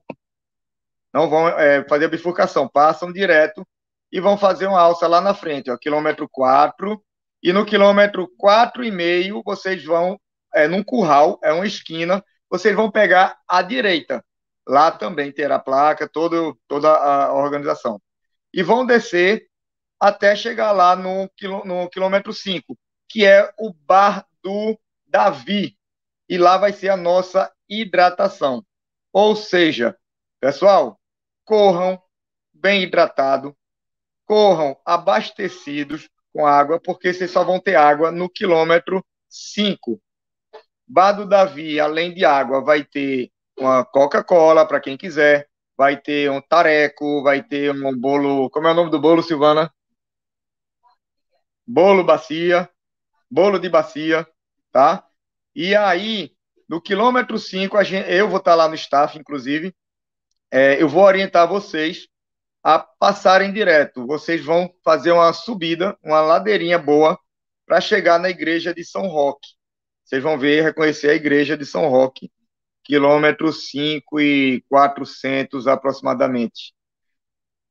não vão é, fazer a bifurcação, passam direto e vão fazer uma alça lá na frente, ó, quilômetro 4. E no quilômetro 4,5, vocês vão, é, num curral, é uma esquina, vocês vão pegar a direita. Lá também terá placa, todo, toda a organização e vão descer até chegar lá no, no quilômetro 5, que é o Bar do Davi. E lá vai ser a nossa hidratação. Ou seja, pessoal, corram bem hidratados, corram abastecidos com água, porque vocês só vão ter água no quilômetro 5. Bar do Davi, além de água, vai ter uma Coca-Cola para quem quiser, vai ter um tareco, vai ter um bolo. Como é o nome do bolo, Silvana? Bolo bacia, bolo de bacia, tá? E aí, no quilômetro 5, eu vou estar lá no staff, inclusive, é, eu vou orientar vocês a passarem direto. Vocês vão fazer uma subida, uma ladeirinha boa, para chegar na igreja de São Roque. Vocês vão ver reconhecer a igreja de São Roque, quilômetro 5 e 400 aproximadamente.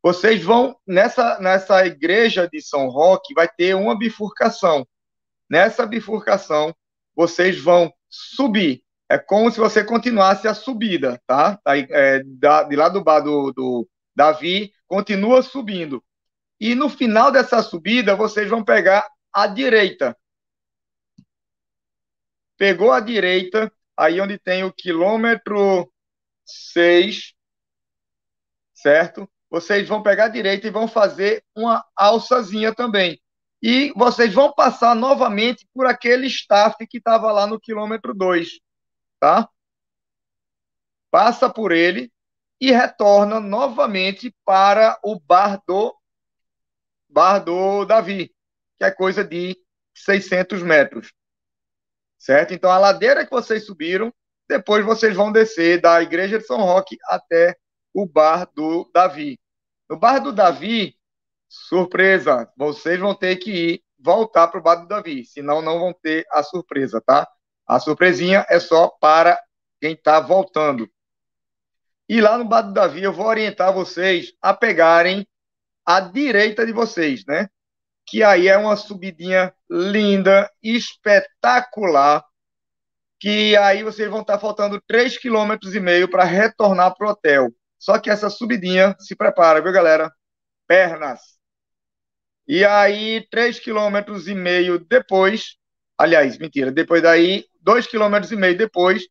Vocês vão, nessa, nessa igreja de São Roque, vai ter uma bifurcação. Nessa bifurcação, vocês vão subir. É como se você continuasse a subida, tá? É, de lá do bar do, do Davi, continua subindo. E no final dessa subida, vocês vão pegar a direita. Pegou a direita, aí onde tem o quilômetro 6, certo? Vocês vão pegar a direita e vão fazer uma alçazinha também. E vocês vão passar novamente por aquele staff que estava lá no quilômetro 2, tá? Passa por ele e retorna novamente para o bar do, bar do Davi que é coisa de 600 metros. Certo? Então, a ladeira que vocês subiram, depois vocês vão descer da igreja de São Roque até o bar do Davi. No bar do Davi, surpresa, vocês vão ter que ir voltar para o bar do Davi, senão não vão ter a surpresa, tá? A surpresinha é só para quem está voltando. E lá no bar do Davi, eu vou orientar vocês a pegarem a direita de vocês, né? que aí é uma subidinha linda, espetacular, que aí vocês vão estar faltando 3,5 km para retornar para o hotel. Só que essa subidinha, se prepara, viu, galera? Pernas. E aí, 3,5 km depois, aliás, mentira, depois daí, 2,5 km depois,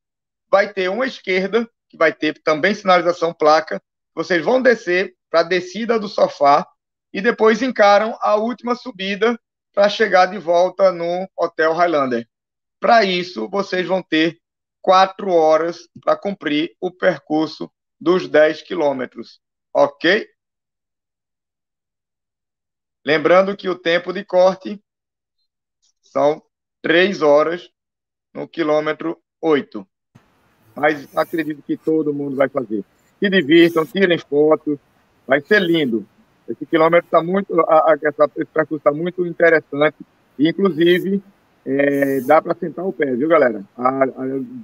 vai ter uma esquerda, que vai ter também sinalização placa. Vocês vão descer para a descida do sofá, e depois encaram a última subida para chegar de volta no Hotel Highlander. Para isso, vocês vão ter quatro horas para cumprir o percurso dos 10 quilômetros, ok? Lembrando que o tempo de corte são três horas no quilômetro 8. Mas acredito que todo mundo vai fazer. Se divirtam, tirem fotos, vai ser lindo. Esse quilômetro está muito, a, a, essa, esse percurso está muito interessante. E, inclusive, é, dá para sentar o pé, viu, galera? A, a,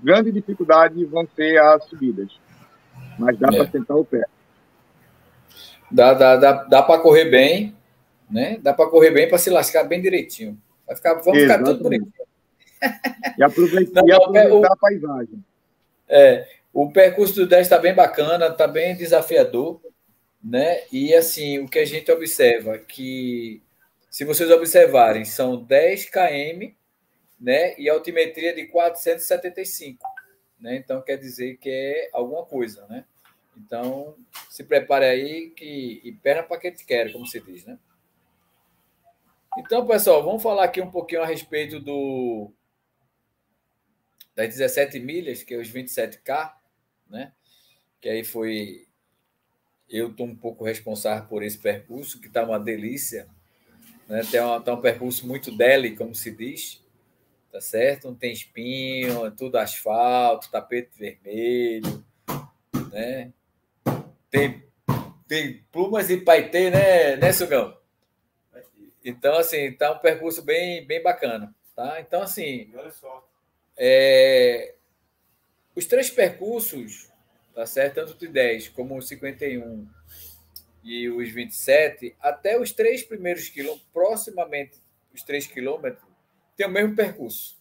grande dificuldade vão ser as subidas, mas dá é. para sentar o pé. Dá, dá, dá, dá para correr bem, né? Dá para correr bem para se lascar bem direitinho. Vai ficar, vamos Exatamente. ficar tudo bonitinho. E aproveitar, e aproveitar o, a paisagem. É, o percurso do 10 está bem bacana, está bem desafiador né? E assim, o que a gente observa que se vocês observarem, são 10 km, né? E altimetria de 475, né? Então quer dizer que é alguma coisa, né? Então, se prepare aí que e perna para quem te quer, como se diz, né? Então, pessoal, vamos falar aqui um pouquinho a respeito do das 17 milhas, que é os 27K, né? Que aí foi eu estou um pouco responsável por esse percurso, que está uma delícia. Né? Tem uma, tá um percurso muito deli, como se diz, tá certo? Não tem espinho, é tudo asfalto, tapete vermelho, né? Tem, tem plumas e paetê, né, né, Sugão? Então, assim, tá um percurso bem, bem bacana, tá? Então, assim, é, os três percursos tá certo? Tanto de 10 como os 51 e os 27, até os três primeiros quilômetros, proximamente os três quilômetros, tem o mesmo percurso.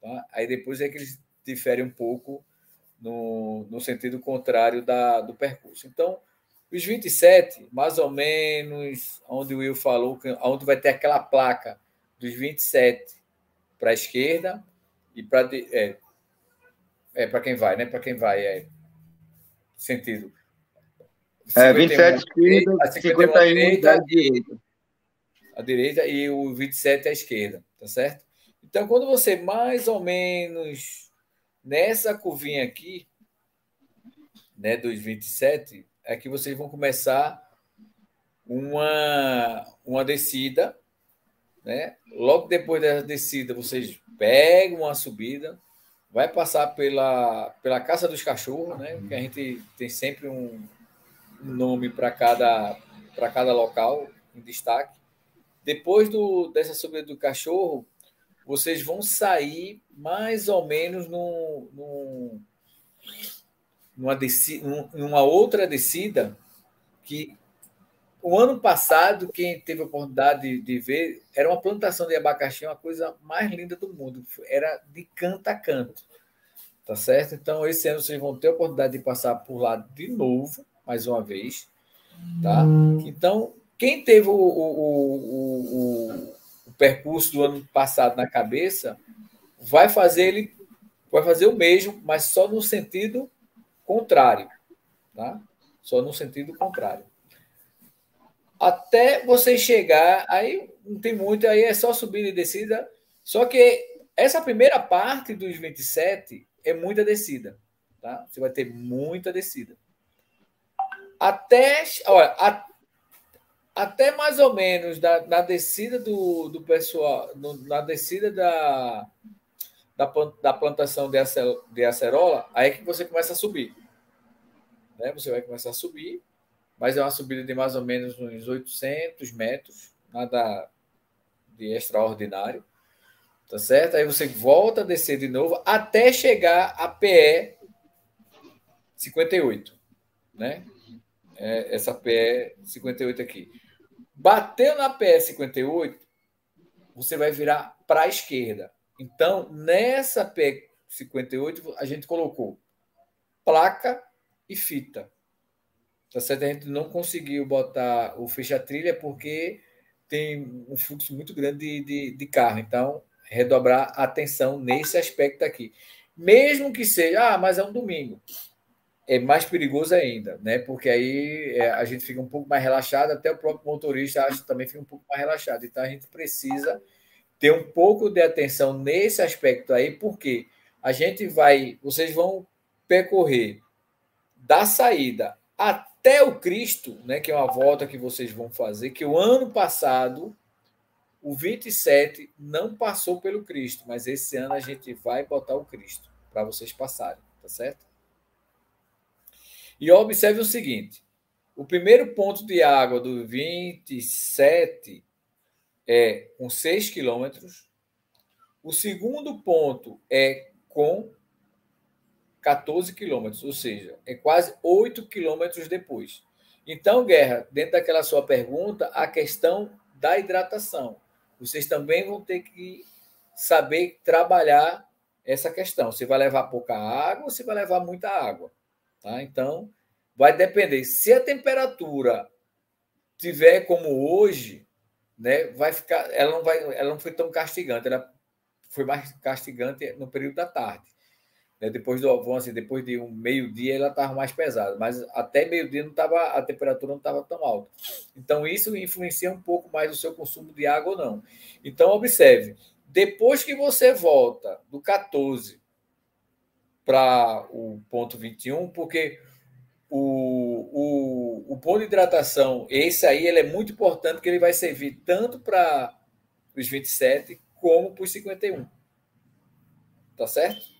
Tá? Aí depois é que eles diferem um pouco no, no sentido contrário da, do percurso. Então, os 27, mais ou menos, onde o Will falou, onde vai ter aquela placa dos 27 para a esquerda e para é, é para quem vai, né? Para quem vai é sentido. É, 27 esquerda, 51 direita, à direita. A direita e o 27 à esquerda, tá certo? Então, quando você mais ou menos nessa curvinha aqui, né, dos 27, é que vocês vão começar uma, uma descida, né? Logo depois da descida, vocês pegam uma subida, vai passar pela, pela caça dos cachorros, né? Que a gente tem sempre um, nome para cada, cada local em destaque. Depois do, dessa subida do cachorro, vocês vão sair mais ou menos num, numa, descida, numa outra descida que o ano passado, quem teve a oportunidade de, de, ver, era uma plantação de abacaxi, uma coisa mais linda do mundo. Era de canto a canto. Tá certo? Então, esse ano vocês vão ter a oportunidade de passar por lá de novo, mais uma vez. Tá? Então, quem teve o, o, o, o percurso do ano passado na cabeça, vai fazer ele vai fazer o mesmo, mas só no sentido contrário, tá? Só no sentido contrário até você chegar, aí não tem muito, aí é só subida e descida. Só que essa primeira parte dos 27 é muita descida, tá? Você vai ter muita descida. Até, olha, a, até mais ou menos da, descida do, do pessoal, na descida da, da, da plantação de, de acerola, aí é que você começa a subir. Né? Você vai começar a subir mas é uma subida de mais ou menos uns 800 metros, nada de extraordinário, tá certo? Aí você volta a descer de novo até chegar a PE 58, né? É essa PE 58 aqui. Bateu na PE 58, você vai virar para a esquerda. Então, nessa PE 58, a gente colocou placa e fita. Tá certo? A gente não conseguiu botar o fecha-trilha porque tem um fluxo muito grande de, de, de, carro. Então, redobrar atenção nesse aspecto aqui. Mesmo que seja, ah, mas é um domingo. É mais perigoso ainda, né? Porque aí é, a gente fica um pouco mais relaxado, até o próprio motorista acha também fica um pouco mais relaxado. Então a gente precisa ter um pouco de atenção nesse aspecto aí, porque a gente vai, vocês vão percorrer da saída até até o Cristo, né, que é uma volta que vocês vão fazer, que o ano passado, o 27 não passou pelo Cristo, mas esse ano a gente vai botar o Cristo para vocês passarem, tá certo? E observe o seguinte: o primeiro ponto de água do 27 é com 6 quilômetros, o segundo ponto é com 14 quilômetros, ou seja, é quase 8 quilômetros depois. Então, Guerra, dentro daquela sua pergunta, a questão da hidratação. Vocês também vão ter que saber trabalhar essa questão. Você vai levar pouca água ou você vai levar muita água? Tá? Então, vai depender. Se a temperatura tiver como hoje, né, vai ficar, ela não vai, ela não foi tão castigante, ela foi mais castigante no período da tarde. Né? Depois do assim, depois de um meio-dia, ela estava mais pesada, mas até meio-dia não tava, a temperatura não estava tão alta. Então, isso influencia um pouco mais o seu consumo de água ou não. Então, observe: depois que você volta do 14 para o ponto 21, porque o, o, o ponto de hidratação, esse aí, ele é muito importante, porque ele vai servir tanto para os 27 como para os 51. Tá certo?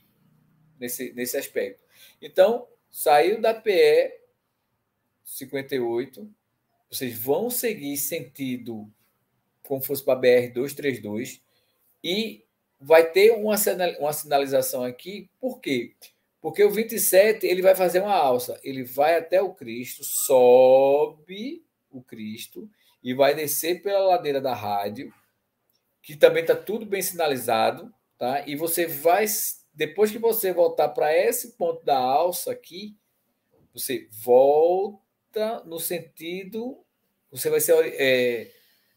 Nesse, nesse aspecto. Então, saiu da PE 58, vocês vão seguir sentido como fosse para a BR 232 e vai ter uma, uma sinalização aqui, por quê? Porque o 27 ele vai fazer uma alça, ele vai até o Cristo, sobe o Cristo e vai descer pela ladeira da rádio, que também está tudo bem sinalizado, tá? E você vai depois que você voltar para esse ponto da alça aqui, você volta no sentido. Você vai ser é,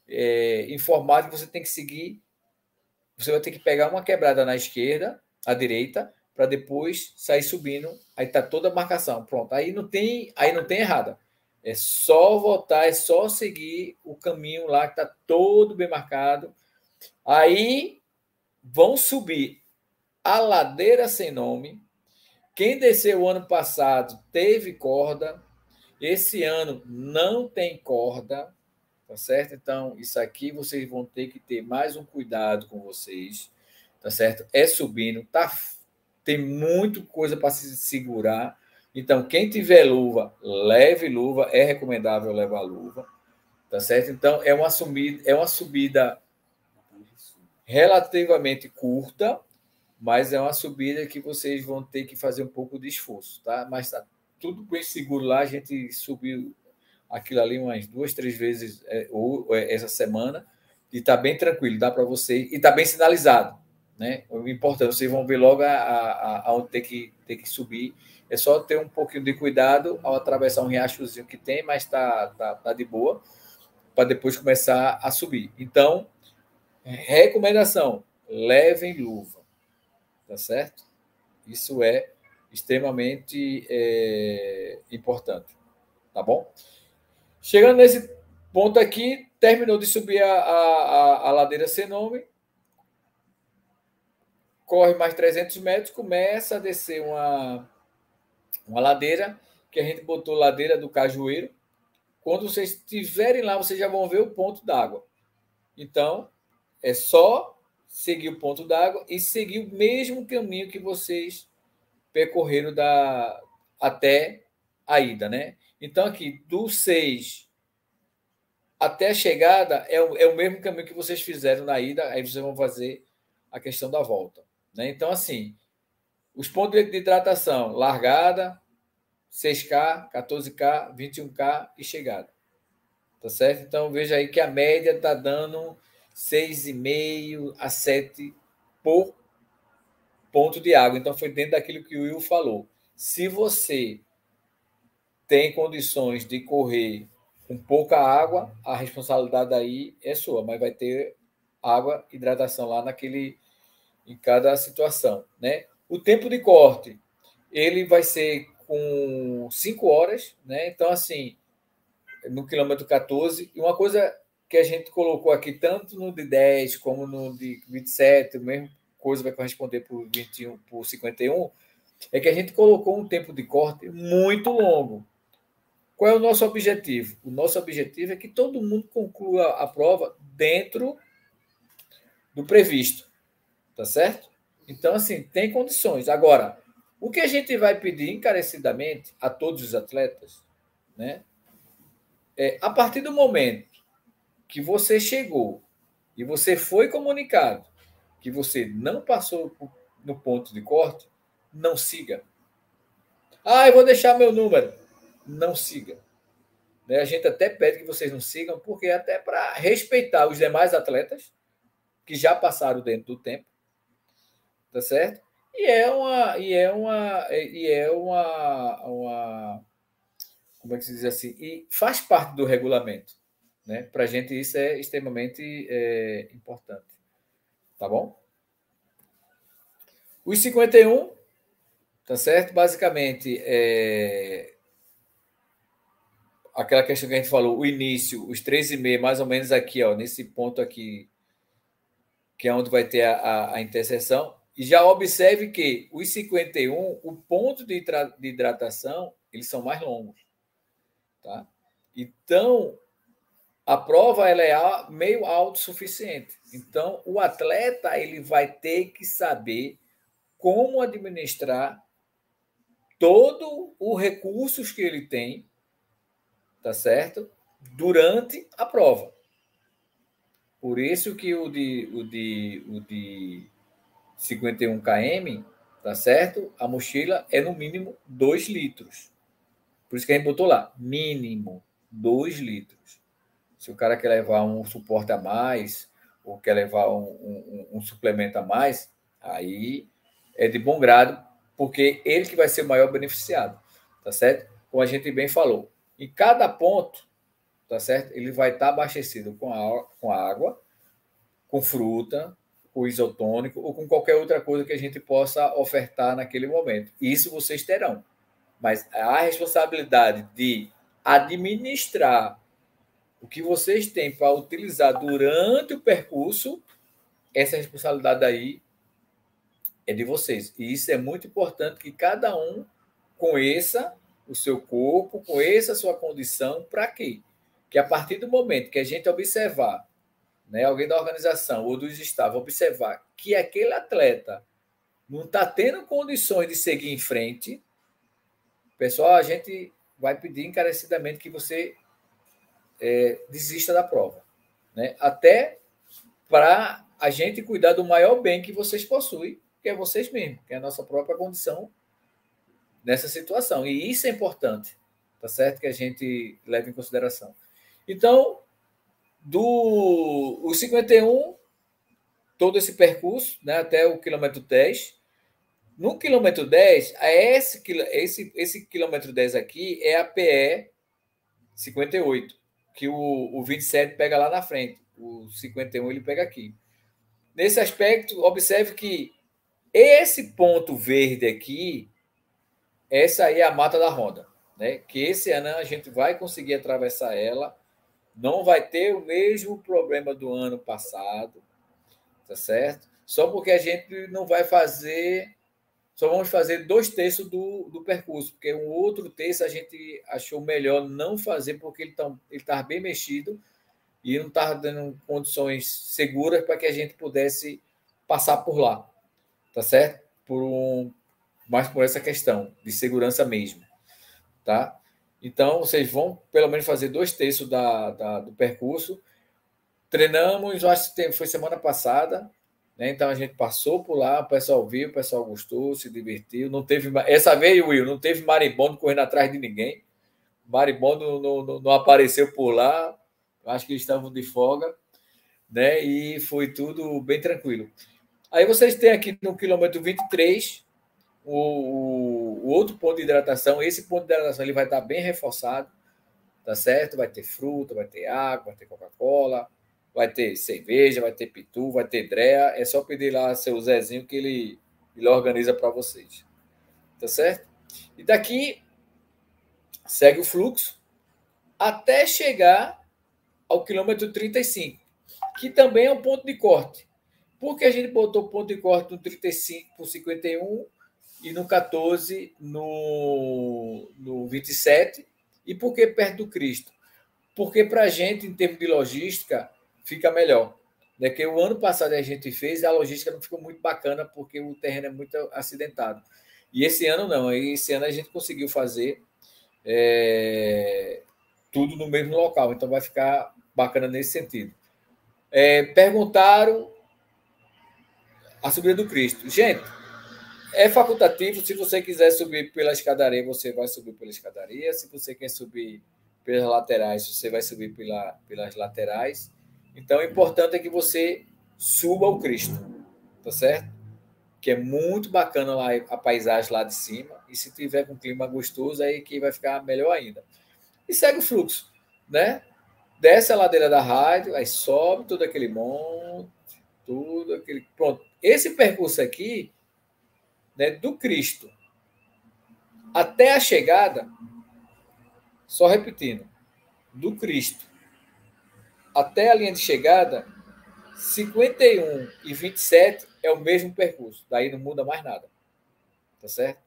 é, informado que você tem que seguir. Você vai ter que pegar uma quebrada na esquerda, à direita, para depois sair subindo. Aí tá toda a marcação. Pronto. Aí não tem, aí não tem errada. É só voltar, é só seguir o caminho lá que está todo bem marcado. Aí vão subir a Ladeira Sem Nome. Quem desceu o ano passado teve corda. Esse ano não tem corda, tá certo? Então, isso aqui vocês vão ter que ter mais um cuidado com vocês, tá certo? É subindo, tá tem muita coisa para se segurar, Então, quem tiver luva, leve luva, é recomendável levar luva, tá certo? Então, é uma subida, é uma subida relativamente curta, mas é uma subida que vocês vão ter que fazer um pouco de esforço, tá? Mas tá tudo bem seguro lá, a gente subiu aquilo ali umas duas, três vezes é, ou, é, essa semana e está bem tranquilo, dá para vocês e está bem sinalizado, né? O importante, vocês vão ver logo onde tem que, tem que subir é só ter um pouquinho de cuidado ao atravessar um riachozinho que tem, mas tá, tá, tá de boa, para depois começar a subir. Então, recomendação: levem luva, tá certo? Isso é extremamente é, importante, tá bom? Chegando nesse ponto aqui, terminou de subir a, a, a ladeira sem nome, corre mais 300 metros, começa a descer uma uma ladeira que a gente botou ladeira do Cajueiro. Quando vocês estiverem lá, vocês já vão ver o ponto d'água. Então, é só seguir o ponto d'água e seguir o mesmo caminho que vocês percorreram da, até a ida, né? Então, aqui, do 6 até a chegada, é o, é o mesmo caminho que vocês fizeram na ida, aí vocês vão fazer a questão da volta. Né? Então, assim, os pontos de hidratação, largada, 6K, 14K, 21K e chegada. Tá certo? Então veja aí que a média está dando 6,5 a 7 por ponto de água. Então foi dentro daquilo que o Will falou. Se você tem condições de correr com pouca água, a responsabilidade aí é sua, mas vai ter água, hidratação lá naquele em cada situação, né? O tempo de corte, ele vai ser com 5 horas, né? Então, assim, no quilômetro 14. E uma coisa que a gente colocou aqui, tanto no de 10 como no de 27, a mesma coisa vai corresponder por 21, por 51, é que a gente colocou um tempo de corte muito longo. Qual é o nosso objetivo? O nosso objetivo é que todo mundo conclua a prova dentro do previsto. Tá certo? Então, assim, tem condições. Agora, o que a gente vai pedir encarecidamente a todos os atletas, né? É, a partir do momento que você chegou e você foi comunicado que você não passou no ponto de corte, não siga. Ah, eu vou deixar meu número. Não siga. Né? A gente até pede que vocês não sigam, porque é até para respeitar os demais atletas que já passaram dentro do tempo tá certo? E é uma e é uma e é uma, uma como é que se diz assim? E faz parte do regulamento, né? Para a gente isso é extremamente é, importante, tá bom? Os 51, tá certo? Basicamente é aquela questão que a gente falou, o início, os 13,5, mais ou menos aqui, ó, nesse ponto aqui, que é onde vai ter a, a, a interseção, e já observe que os 51, o ponto de, de hidratação, eles são mais longos. Tá? Então, a prova ela é meio autossuficiente. Então, o atleta ele vai ter que saber como administrar todo o recursos que ele tem, tá certo? Durante a prova. Por isso que o de, o de, o de 51 km, tá certo? A mochila é no mínimo 2 litros. Por isso que a gente botou lá, mínimo 2 litros. Se o cara quer levar um suporte a mais, ou quer levar um, um, um suplemento a mais, aí é de bom grado, porque ele que vai ser o maior beneficiado, tá certo? Como a gente bem falou, em cada ponto, tá certo? Ele vai estar abastecido com, a, com água, com fruta, o isotônico ou com qualquer outra coisa que a gente possa ofertar naquele momento. Isso vocês terão. Mas a responsabilidade de administrar o que vocês têm para utilizar durante o percurso, essa responsabilidade aí é de vocês. E isso é muito importante que cada um conheça o seu corpo, conheça a sua condição, para quê? Que a partir do momento que a gente observar né, alguém da organização ou dos estados observar que aquele atleta não está tendo condições de seguir em frente, pessoal, a gente vai pedir encarecidamente que você é, desista da prova. Né? Até para a gente cuidar do maior bem que vocês possuem, que é vocês mesmos, que é a nossa própria condição nessa situação. E isso é importante, tá certo? Que a gente leve em consideração. Então, do o 51, todo esse percurso, né, até o quilômetro 10. No quilômetro 10, esse, esse, esse quilômetro 10 aqui é a PE 58, que o, o 27 pega lá na frente. O 51 ele pega aqui. Nesse aspecto, observe que esse ponto verde aqui, essa aí é a mata da roda, né? Que esse ano a gente vai conseguir atravessar ela, não vai ter o mesmo problema do ano passado, tá certo? Só porque a gente não vai fazer, só vamos fazer dois terços do, do percurso, porque um outro terço a gente achou melhor não fazer porque ele ele tá bem mexido e não estava dando condições seguras para que a gente pudesse passar por lá, tá certo? Por um, mais por essa questão de segurança mesmo, tá? Então, vocês vão pelo menos fazer dois terços da, da do percurso. Treinamos, acho que foi semana passada? Então a gente passou por lá, o pessoal viu, o pessoal gostou, se divertiu. Não teve essa vez, Will, não teve marimbondo correndo atrás de ninguém. Marimbondo não, não, não apareceu por lá, acho que eles estavam de folga, né? E foi tudo bem tranquilo. Aí vocês têm aqui no quilômetro 23 o, o, o outro ponto de hidratação. Esse ponto de hidratação ele vai estar bem reforçado, tá certo? Vai ter fruta, vai ter água, vai ter Coca-Cola, vai ter cerveja, vai ter pitu, vai ter dreia. É só pedir lá seu Zezinho que ele, ele organiza para vocês. Tá certo? E daqui segue o fluxo até chegar ao quilômetro 35, que também é um ponto de corte. Por que a gente botou ponto de corte no 35 por 51 e no 14 no, no 27? E por que perto do Cristo? Porque para a gente, em termos de logística, fica melhor. Né? Que o ano passado a gente fez, a logística não ficou muito bacana, porque o terreno é muito acidentado. E esse ano não, esse ano a gente conseguiu fazer é, tudo no mesmo local, então vai ficar bacana nesse sentido. É, perguntaram a subida do Cristo. Gente, é facultativo. Se você quiser subir pela escadaria, você vai subir pela escadaria. Se você quer subir pelas laterais, você vai subir pela, pelas laterais. Então, o importante é que você suba o Cristo, tá certo? Que é muito bacana lá a paisagem lá de cima. E se tiver com clima gostoso, aí que vai ficar melhor ainda. E segue o fluxo, né? desce a ladeira da rádio, aí sobe todo aquele monte, tudo aquele. Pronto. Esse percurso aqui, né, do Cristo até a chegada, só repetindo, do Cristo até a linha de chegada, 51 e 27 é o mesmo percurso, daí não muda mais nada. Tá certo?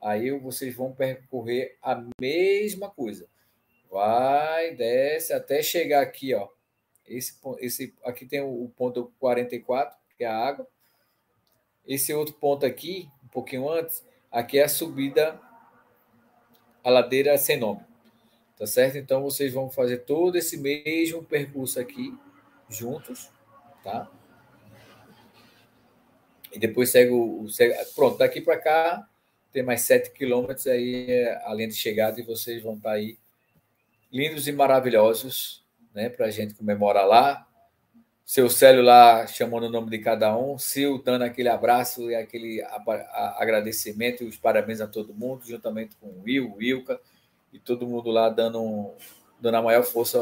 Aí vocês vão percorrer a mesma coisa. Vai, desce até chegar aqui, ó. Esse, esse aqui tem o ponto 44, que é a água. Esse outro ponto aqui, um pouquinho antes, aqui é a subida a ladeira sem nome. Tá certo? Então vocês vão fazer todo esse mesmo percurso aqui juntos, tá? E depois segue o. Segue, pronto, daqui para cá tem mais 7 quilômetros aí, é a linha de chegada, e vocês vão estar tá aí lindos e maravilhosos, né, para a gente comemorar lá. Seu Célio lá chamando o nome de cada um, Sil dando aquele abraço e aquele agradecimento e os parabéns a todo mundo, juntamente com o Will, o Wilka e todo mundo lá dando, dando a maior força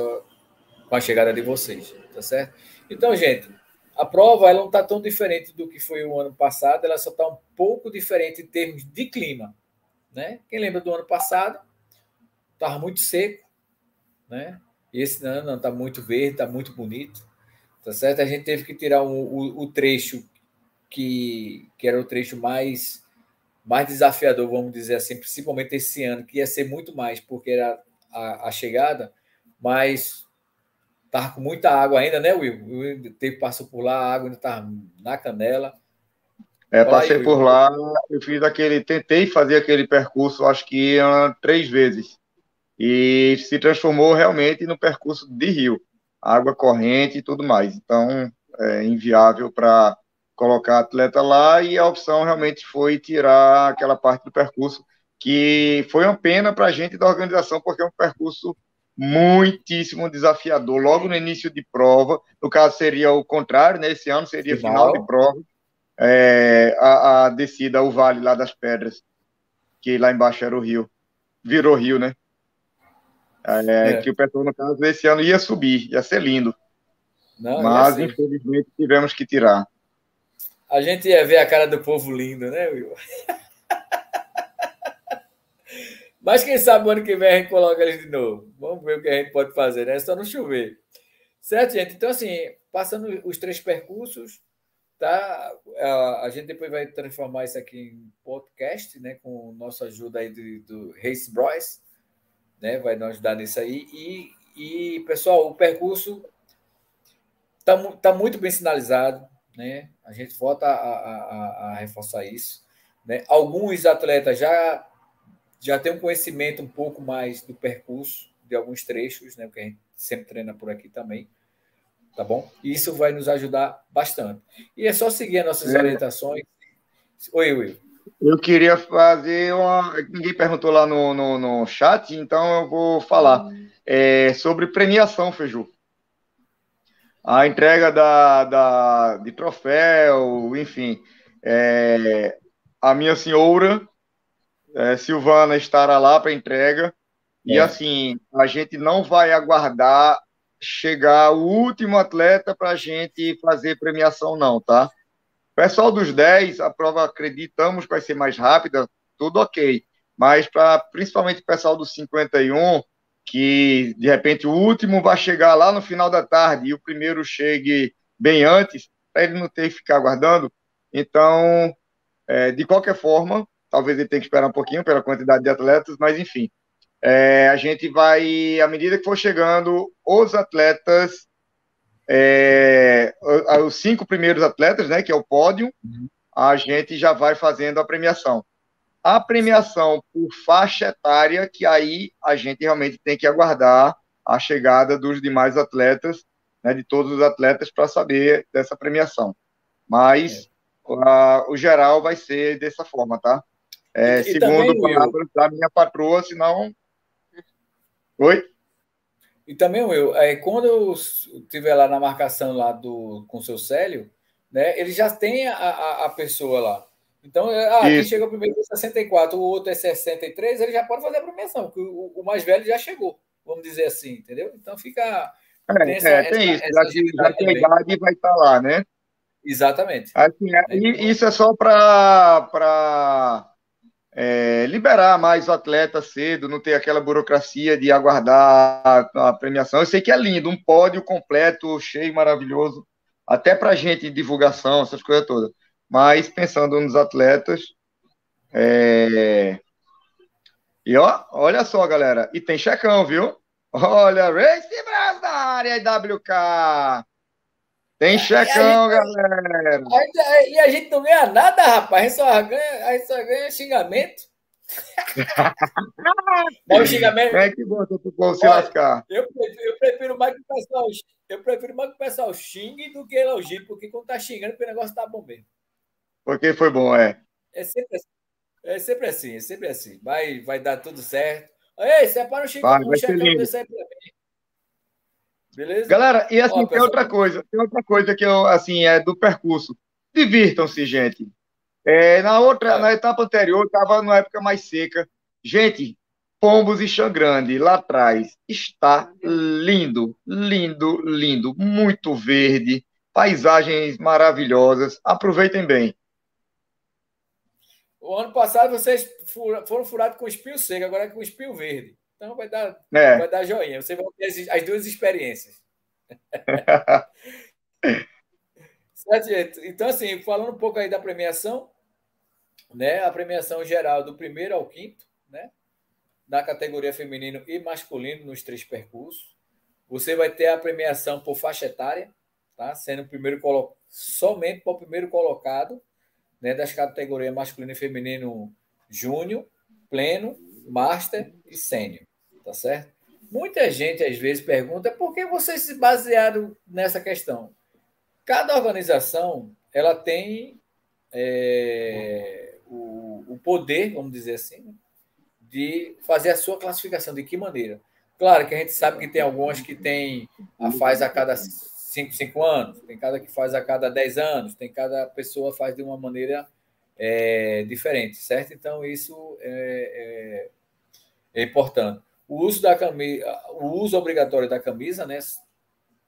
com a chegada de vocês, tá certo? Então, gente, a prova ela não está tão diferente do que foi o ano passado, ela só está um pouco diferente em termos de clima, né? Quem lembra do ano passado? Estava muito seco, né? Esse ano está muito verde, está muito bonito, tá certo? A gente teve que tirar um, o, o, trecho que, que era o trecho mais mais desafiador, vamos dizer assim, principalmente esse ano, que ia ser muito mais, porque era a, a chegada, mas estava com muita água ainda, né, Will? O teve, passou por lá, a água ainda estava na canela. É, passei por lá, eu fiz aquele, tentei fazer aquele percurso, acho que três vezes. E se transformou realmente no percurso de rio, água corrente e tudo mais. Então, é inviável para colocar atleta lá e a opção realmente foi tirar aquela parte do percurso que foi uma pena para a gente da organização, porque é um percurso muitíssimo desafiador. Logo no início de prova, no caso seria o contrário, né? Esse ano seria final, final de prova, é, a, a, descida ao Vale lá das Pedras, que lá embaixo era o rio, virou rio, né? É, é. Que o pessoal, no caso, esse ano ia subir, ia ser lindo. Não, Mas, infelizmente, tivemos que tirar. A gente ia ver a cara do povo lindo, né, Will? Mas quem sabe o ano que vem a gente coloca eles de novo. Vamos ver o que a gente pode fazer, né? Só não chover. Certo, gente? Então, assim, passando os três percursos, tá? A gente depois vai transformar isso aqui em podcast, né? Com nossa ajuda aí do, do Race Bros, né? Vai nos ajudar nisso aí. E, e pessoal, o percurso tá, tá muito bem sinalizado, né? A gente volta a, a, a reforçar isso. Né? Alguns atletas já já tem um conhecimento um pouco mais do percurso de alguns trechos, né? Porque a gente sempre treina por aqui também, tá bom? E isso vai nos ajudar bastante. E é só seguir as nossas é. orientações. Oi, Will. Eu queria fazer uma. Ninguém perguntou lá no, no, no chat, então eu vou falar é, sobre premiação, Feiju. A entrega da, da, de troféu, enfim. É, a minha senhora é, Silvana estará lá para entrega. É. E assim, a gente não vai aguardar chegar o último atleta para a gente fazer premiação, não, tá? Pessoal dos 10, a prova acreditamos que vai ser mais rápida, tudo ok. Mas para principalmente o pessoal dos 51, que de repente o último vai chegar lá no final da tarde e o primeiro chegue bem antes, para ele não ter que ficar aguardando. Então, é, de qualquer forma, talvez ele tenha que esperar um pouquinho pela quantidade de atletas, mas enfim. É, a gente vai, à medida que for chegando, os atletas, é, os cinco primeiros atletas, né, que é o pódio, uhum. a gente já vai fazendo a premiação. A premiação por faixa etária, que aí a gente realmente tem que aguardar a chegada dos demais atletas, né, de todos os atletas, para saber dessa premiação. Mas é. a, o geral vai ser dessa forma, tá? É, e, segundo e palavras da minha patroa, senão. Oi? E também, Will, é, quando eu estiver lá na marcação lá do, com o seu Célio, né, ele já tem a, a, a pessoa lá. Então, é, ah, quem chegou primeiro é 64, o outro é 63, ele já pode fazer a premiação, porque o, o mais velho já chegou, vamos dizer assim, entendeu? Então fica. É, tem, essa, é, tem essa, isso, essa já, que, a idade vai estar lá, né? Exatamente. Assim, é, e isso é só para é, liberar mais o atleta cedo, não ter aquela burocracia de aguardar a, a, premiação. Eu sei que é lindo, um pódio completo, cheio, maravilhoso, até para gente divulgação, essas coisas todas. Mas pensando nos atletas, é... e ó, olha só, galera, e tem checão, viu? Olha, Race Brasil da área WK. Tem checão, gente, galera. e a gente não ganha nada, rapaz. A gente só ganha, a gente só ganha xingamento. O xingamento. É que bom tu povo se lascar. Eu, eu, prefiro mais que o pessoal, eu prefiro mais que o pessoal xingue do que elogie, porque quando tá xingando, o negócio tá bom mesmo. Porque foi bom, é. É sempre assim. É sempre assim, é sempre assim. Vai, vai dar tudo certo. Ei, separa o xingamento, vai, vai checão desse aí pra mim. Beleza? Galera, e assim, Ó, tem outra coisa, tem outra coisa que eu, assim, é do percurso. Divirtam-se, gente. É, na outra, é. na etapa anterior, estava numa época mais seca. Gente, Pombos e Xangrande, lá atrás, está lindo, lindo, lindo, muito verde, paisagens maravilhosas. Aproveitem bem. O ano passado vocês foram furados com espinho seco, agora é com espinho verde. Então vai dar, é. vai dar joinha. Você vai ter as duas experiências. certo? Então, assim, falando um pouco aí da premiação, né? A premiação geral do primeiro ao quinto, né? Da categoria feminino e masculino nos três percursos. Você vai ter a premiação por faixa etária, tá? Sendo o primeiro colocado somente para o primeiro colocado, né, das categorias masculino e feminino júnior, pleno, master e sênior, tá certo? Muita gente às vezes pergunta por que vocês se basearam nessa questão. Cada organização ela tem é, o, o, poder, vamos dizer assim, de fazer a sua classificação. De que maneira? Claro que a gente sabe que tem algumas que tem a faz a cada 5, 5 anos, tem cada que faz a cada 10 anos, tem cada pessoa faz de uma maneira é, diferente, certo? Então, isso é, é, é importante. O uso da camisa, o uso obrigatório da camisa, né?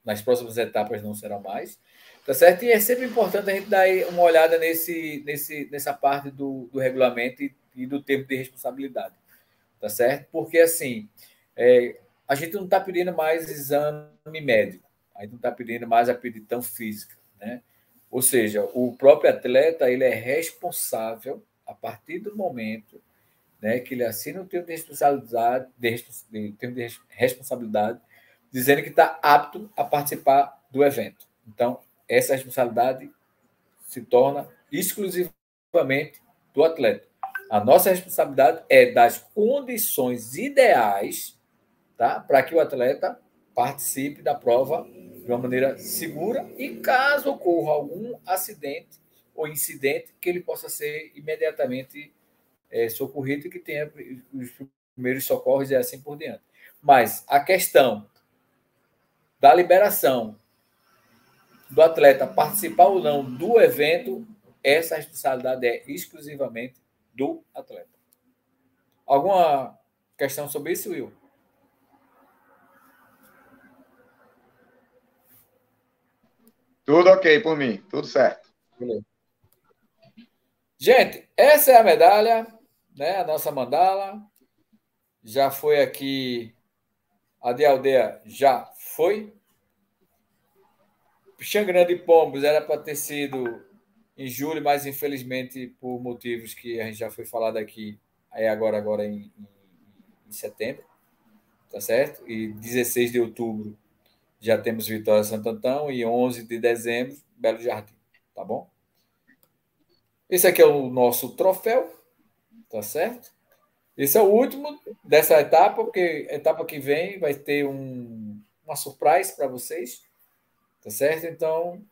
Nas próximas etapas não será mais, tá certo? E é sempre importante a gente dar uma olhada nesse, nesse, nessa parte do, do regulamento e, e do tempo de responsabilidade, tá certo? Porque assim, é, a gente não está pedindo mais exame médico, a gente não está pedindo mais a peditão física, né? Ou seja, o próprio atleta ele é responsável a partir do momento né, que ele assina o termo de responsabilidade, de, de, termo de responsabilidade, dizendo que está apto a participar do evento. Então, essa responsabilidade se torna exclusivamente do atleta. A nossa responsabilidade é das condições ideais tá, para que o atleta participe da prova de uma maneira segura e caso ocorra algum acidente ou incidente, que ele possa ser imediatamente é, socorrido e que tenha os primeiros socorros e assim por diante. Mas a questão da liberação do atleta participar ou não do evento, essa responsabilidade é exclusivamente do atleta. Alguma questão sobre isso, Will? Tudo ok por mim, tudo certo. Gente, essa é a medalha, né? A nossa mandala. Já foi aqui. A de aldeia já foi. Xangrande e Pombos era para ter sido em julho, mas infelizmente, por motivos que a gente já foi falado aqui, é agora, agora em, em, em setembro, tá certo? E 16 de outubro já temos Vitória Santo Antão e 11 de dezembro, Belo Jardim, tá bom? Esse aqui é o nosso troféu, tá certo? Esse é o último dessa etapa, porque etapa que vem vai ter um, uma surpresa para vocês, tá certo? Então,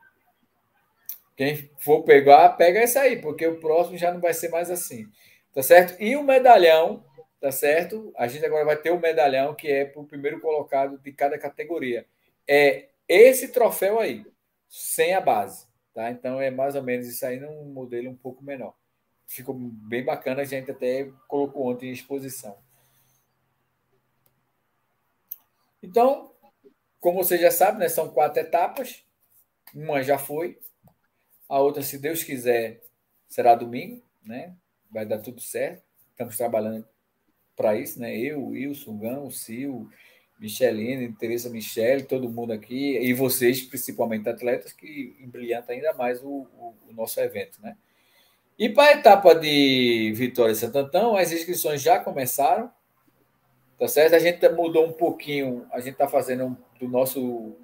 quem for pegar, pega esse aí, porque o próximo já não vai ser mais assim, tá certo? E o medalhão, tá certo? A gente agora vai ter o medalhão que é para o primeiro colocado de cada categoria é esse troféu aí, sem a base. Tá? Então é mais ou menos isso aí num modelo um pouco menor. Ficou bem bacana, a gente até colocou ontem em exposição. Então, como você já sabe, né, são quatro etapas. Uma já foi, a outra, se Deus quiser, será domingo, né? Vai dar tudo certo. Estamos trabalhando para isso, né? Eu, o Wilson, o Gão, o Sil, Micheline, Teresa Michele, todo mundo aqui, e vocês, principalmente atletas, que brilhanta ainda mais o, o, o nosso evento, né? E para a etapa de Vitória e Santo Antão, as inscrições já começaram, tá certo? A gente mudou um pouquinho, a gente está fazendo do nosso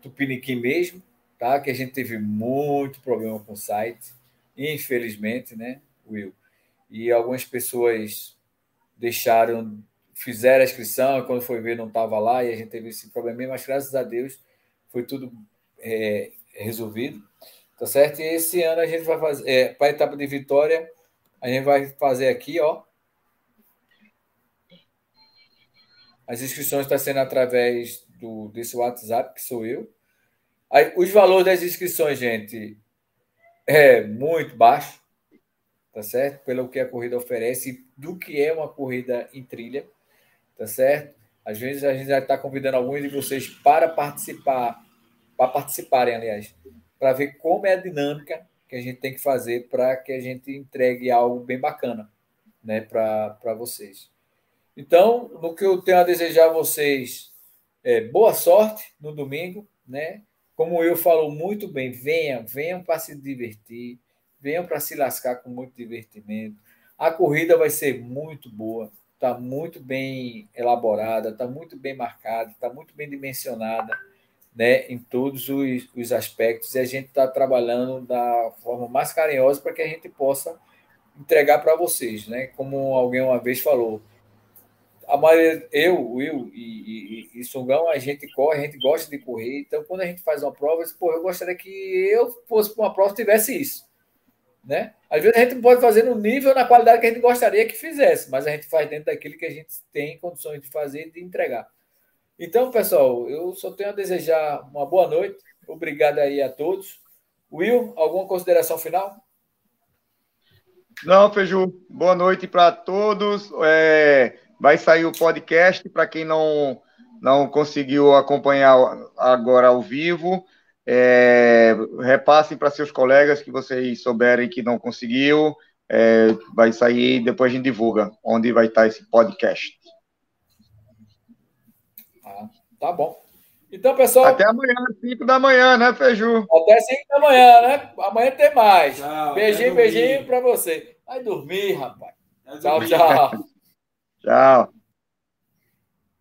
Tupiniquim mesmo, tá? Que a gente teve muito problema com o site, infelizmente, né, Will? E algumas pessoas deixaram fizeram a inscrição, e quando foi ver não estava lá, e a gente teve esse probleminha, mas graças a Deus foi tudo é, resolvido. Tá certo? E esse ano a gente vai fazer, é, para a etapa de vitória, a gente vai fazer aqui, ó. As inscrições estão sendo através do, desse WhatsApp, que sou eu. Aí, os valores das inscrições, gente, é muito baixo, tá certo? Pelo que a corrida oferece, do que é uma corrida em trilha tá certo? Às vezes a gente já está convidando alguns de vocês para participar, para participarem, aliás, para ver como é a dinâmica que a gente tem que fazer para que a gente entregue algo bem bacana né, para vocês. Então, no que eu tenho a desejar a vocês, é, boa sorte no domingo, né? Como eu falo muito bem, venham, venham para se divertir, venham para se lascar com muito divertimento. A corrida vai ser muito boa está muito bem elaborada, está muito bem marcada, está muito bem dimensionada. né, em todos os, os aspectos, e a gente está trabalhando da forma mais carinhosa para que a gente possa entregar para vocês, né? Como alguém uma vez falou, a maioria, eu, Will e, e, e, Sungão, a gente corre, a gente gosta de correr. Então, quando a gente faz uma prova, eu, Pô, eu gostaria que eu fosse para uma prova tivesse isso. Né? Às vezes a gente não pode fazer no nível, na qualidade que a gente gostaria que fizesse, mas a gente faz dentro daquilo que a gente tem condições de fazer e de entregar. Então, pessoal, eu só tenho a desejar uma boa noite. Obrigado aí a todos. Will, alguma consideração final? Não, Feju, boa noite para todos. É, vai sair o podcast para quem não, não conseguiu acompanhar agora ao vivo. É, repassem para seus colegas que vocês souberem que não conseguiu. É, vai sair, depois a gente divulga onde vai estar esse podcast. Ah, tá bom. Então, pessoal. Até amanhã, 5 da manhã, né, Feju? Até 5 da manhã, né? Amanhã tem mais. Tchau, beijinho, beijinho para você. Vai dormir, rapaz. Tchau, tchau. tchau.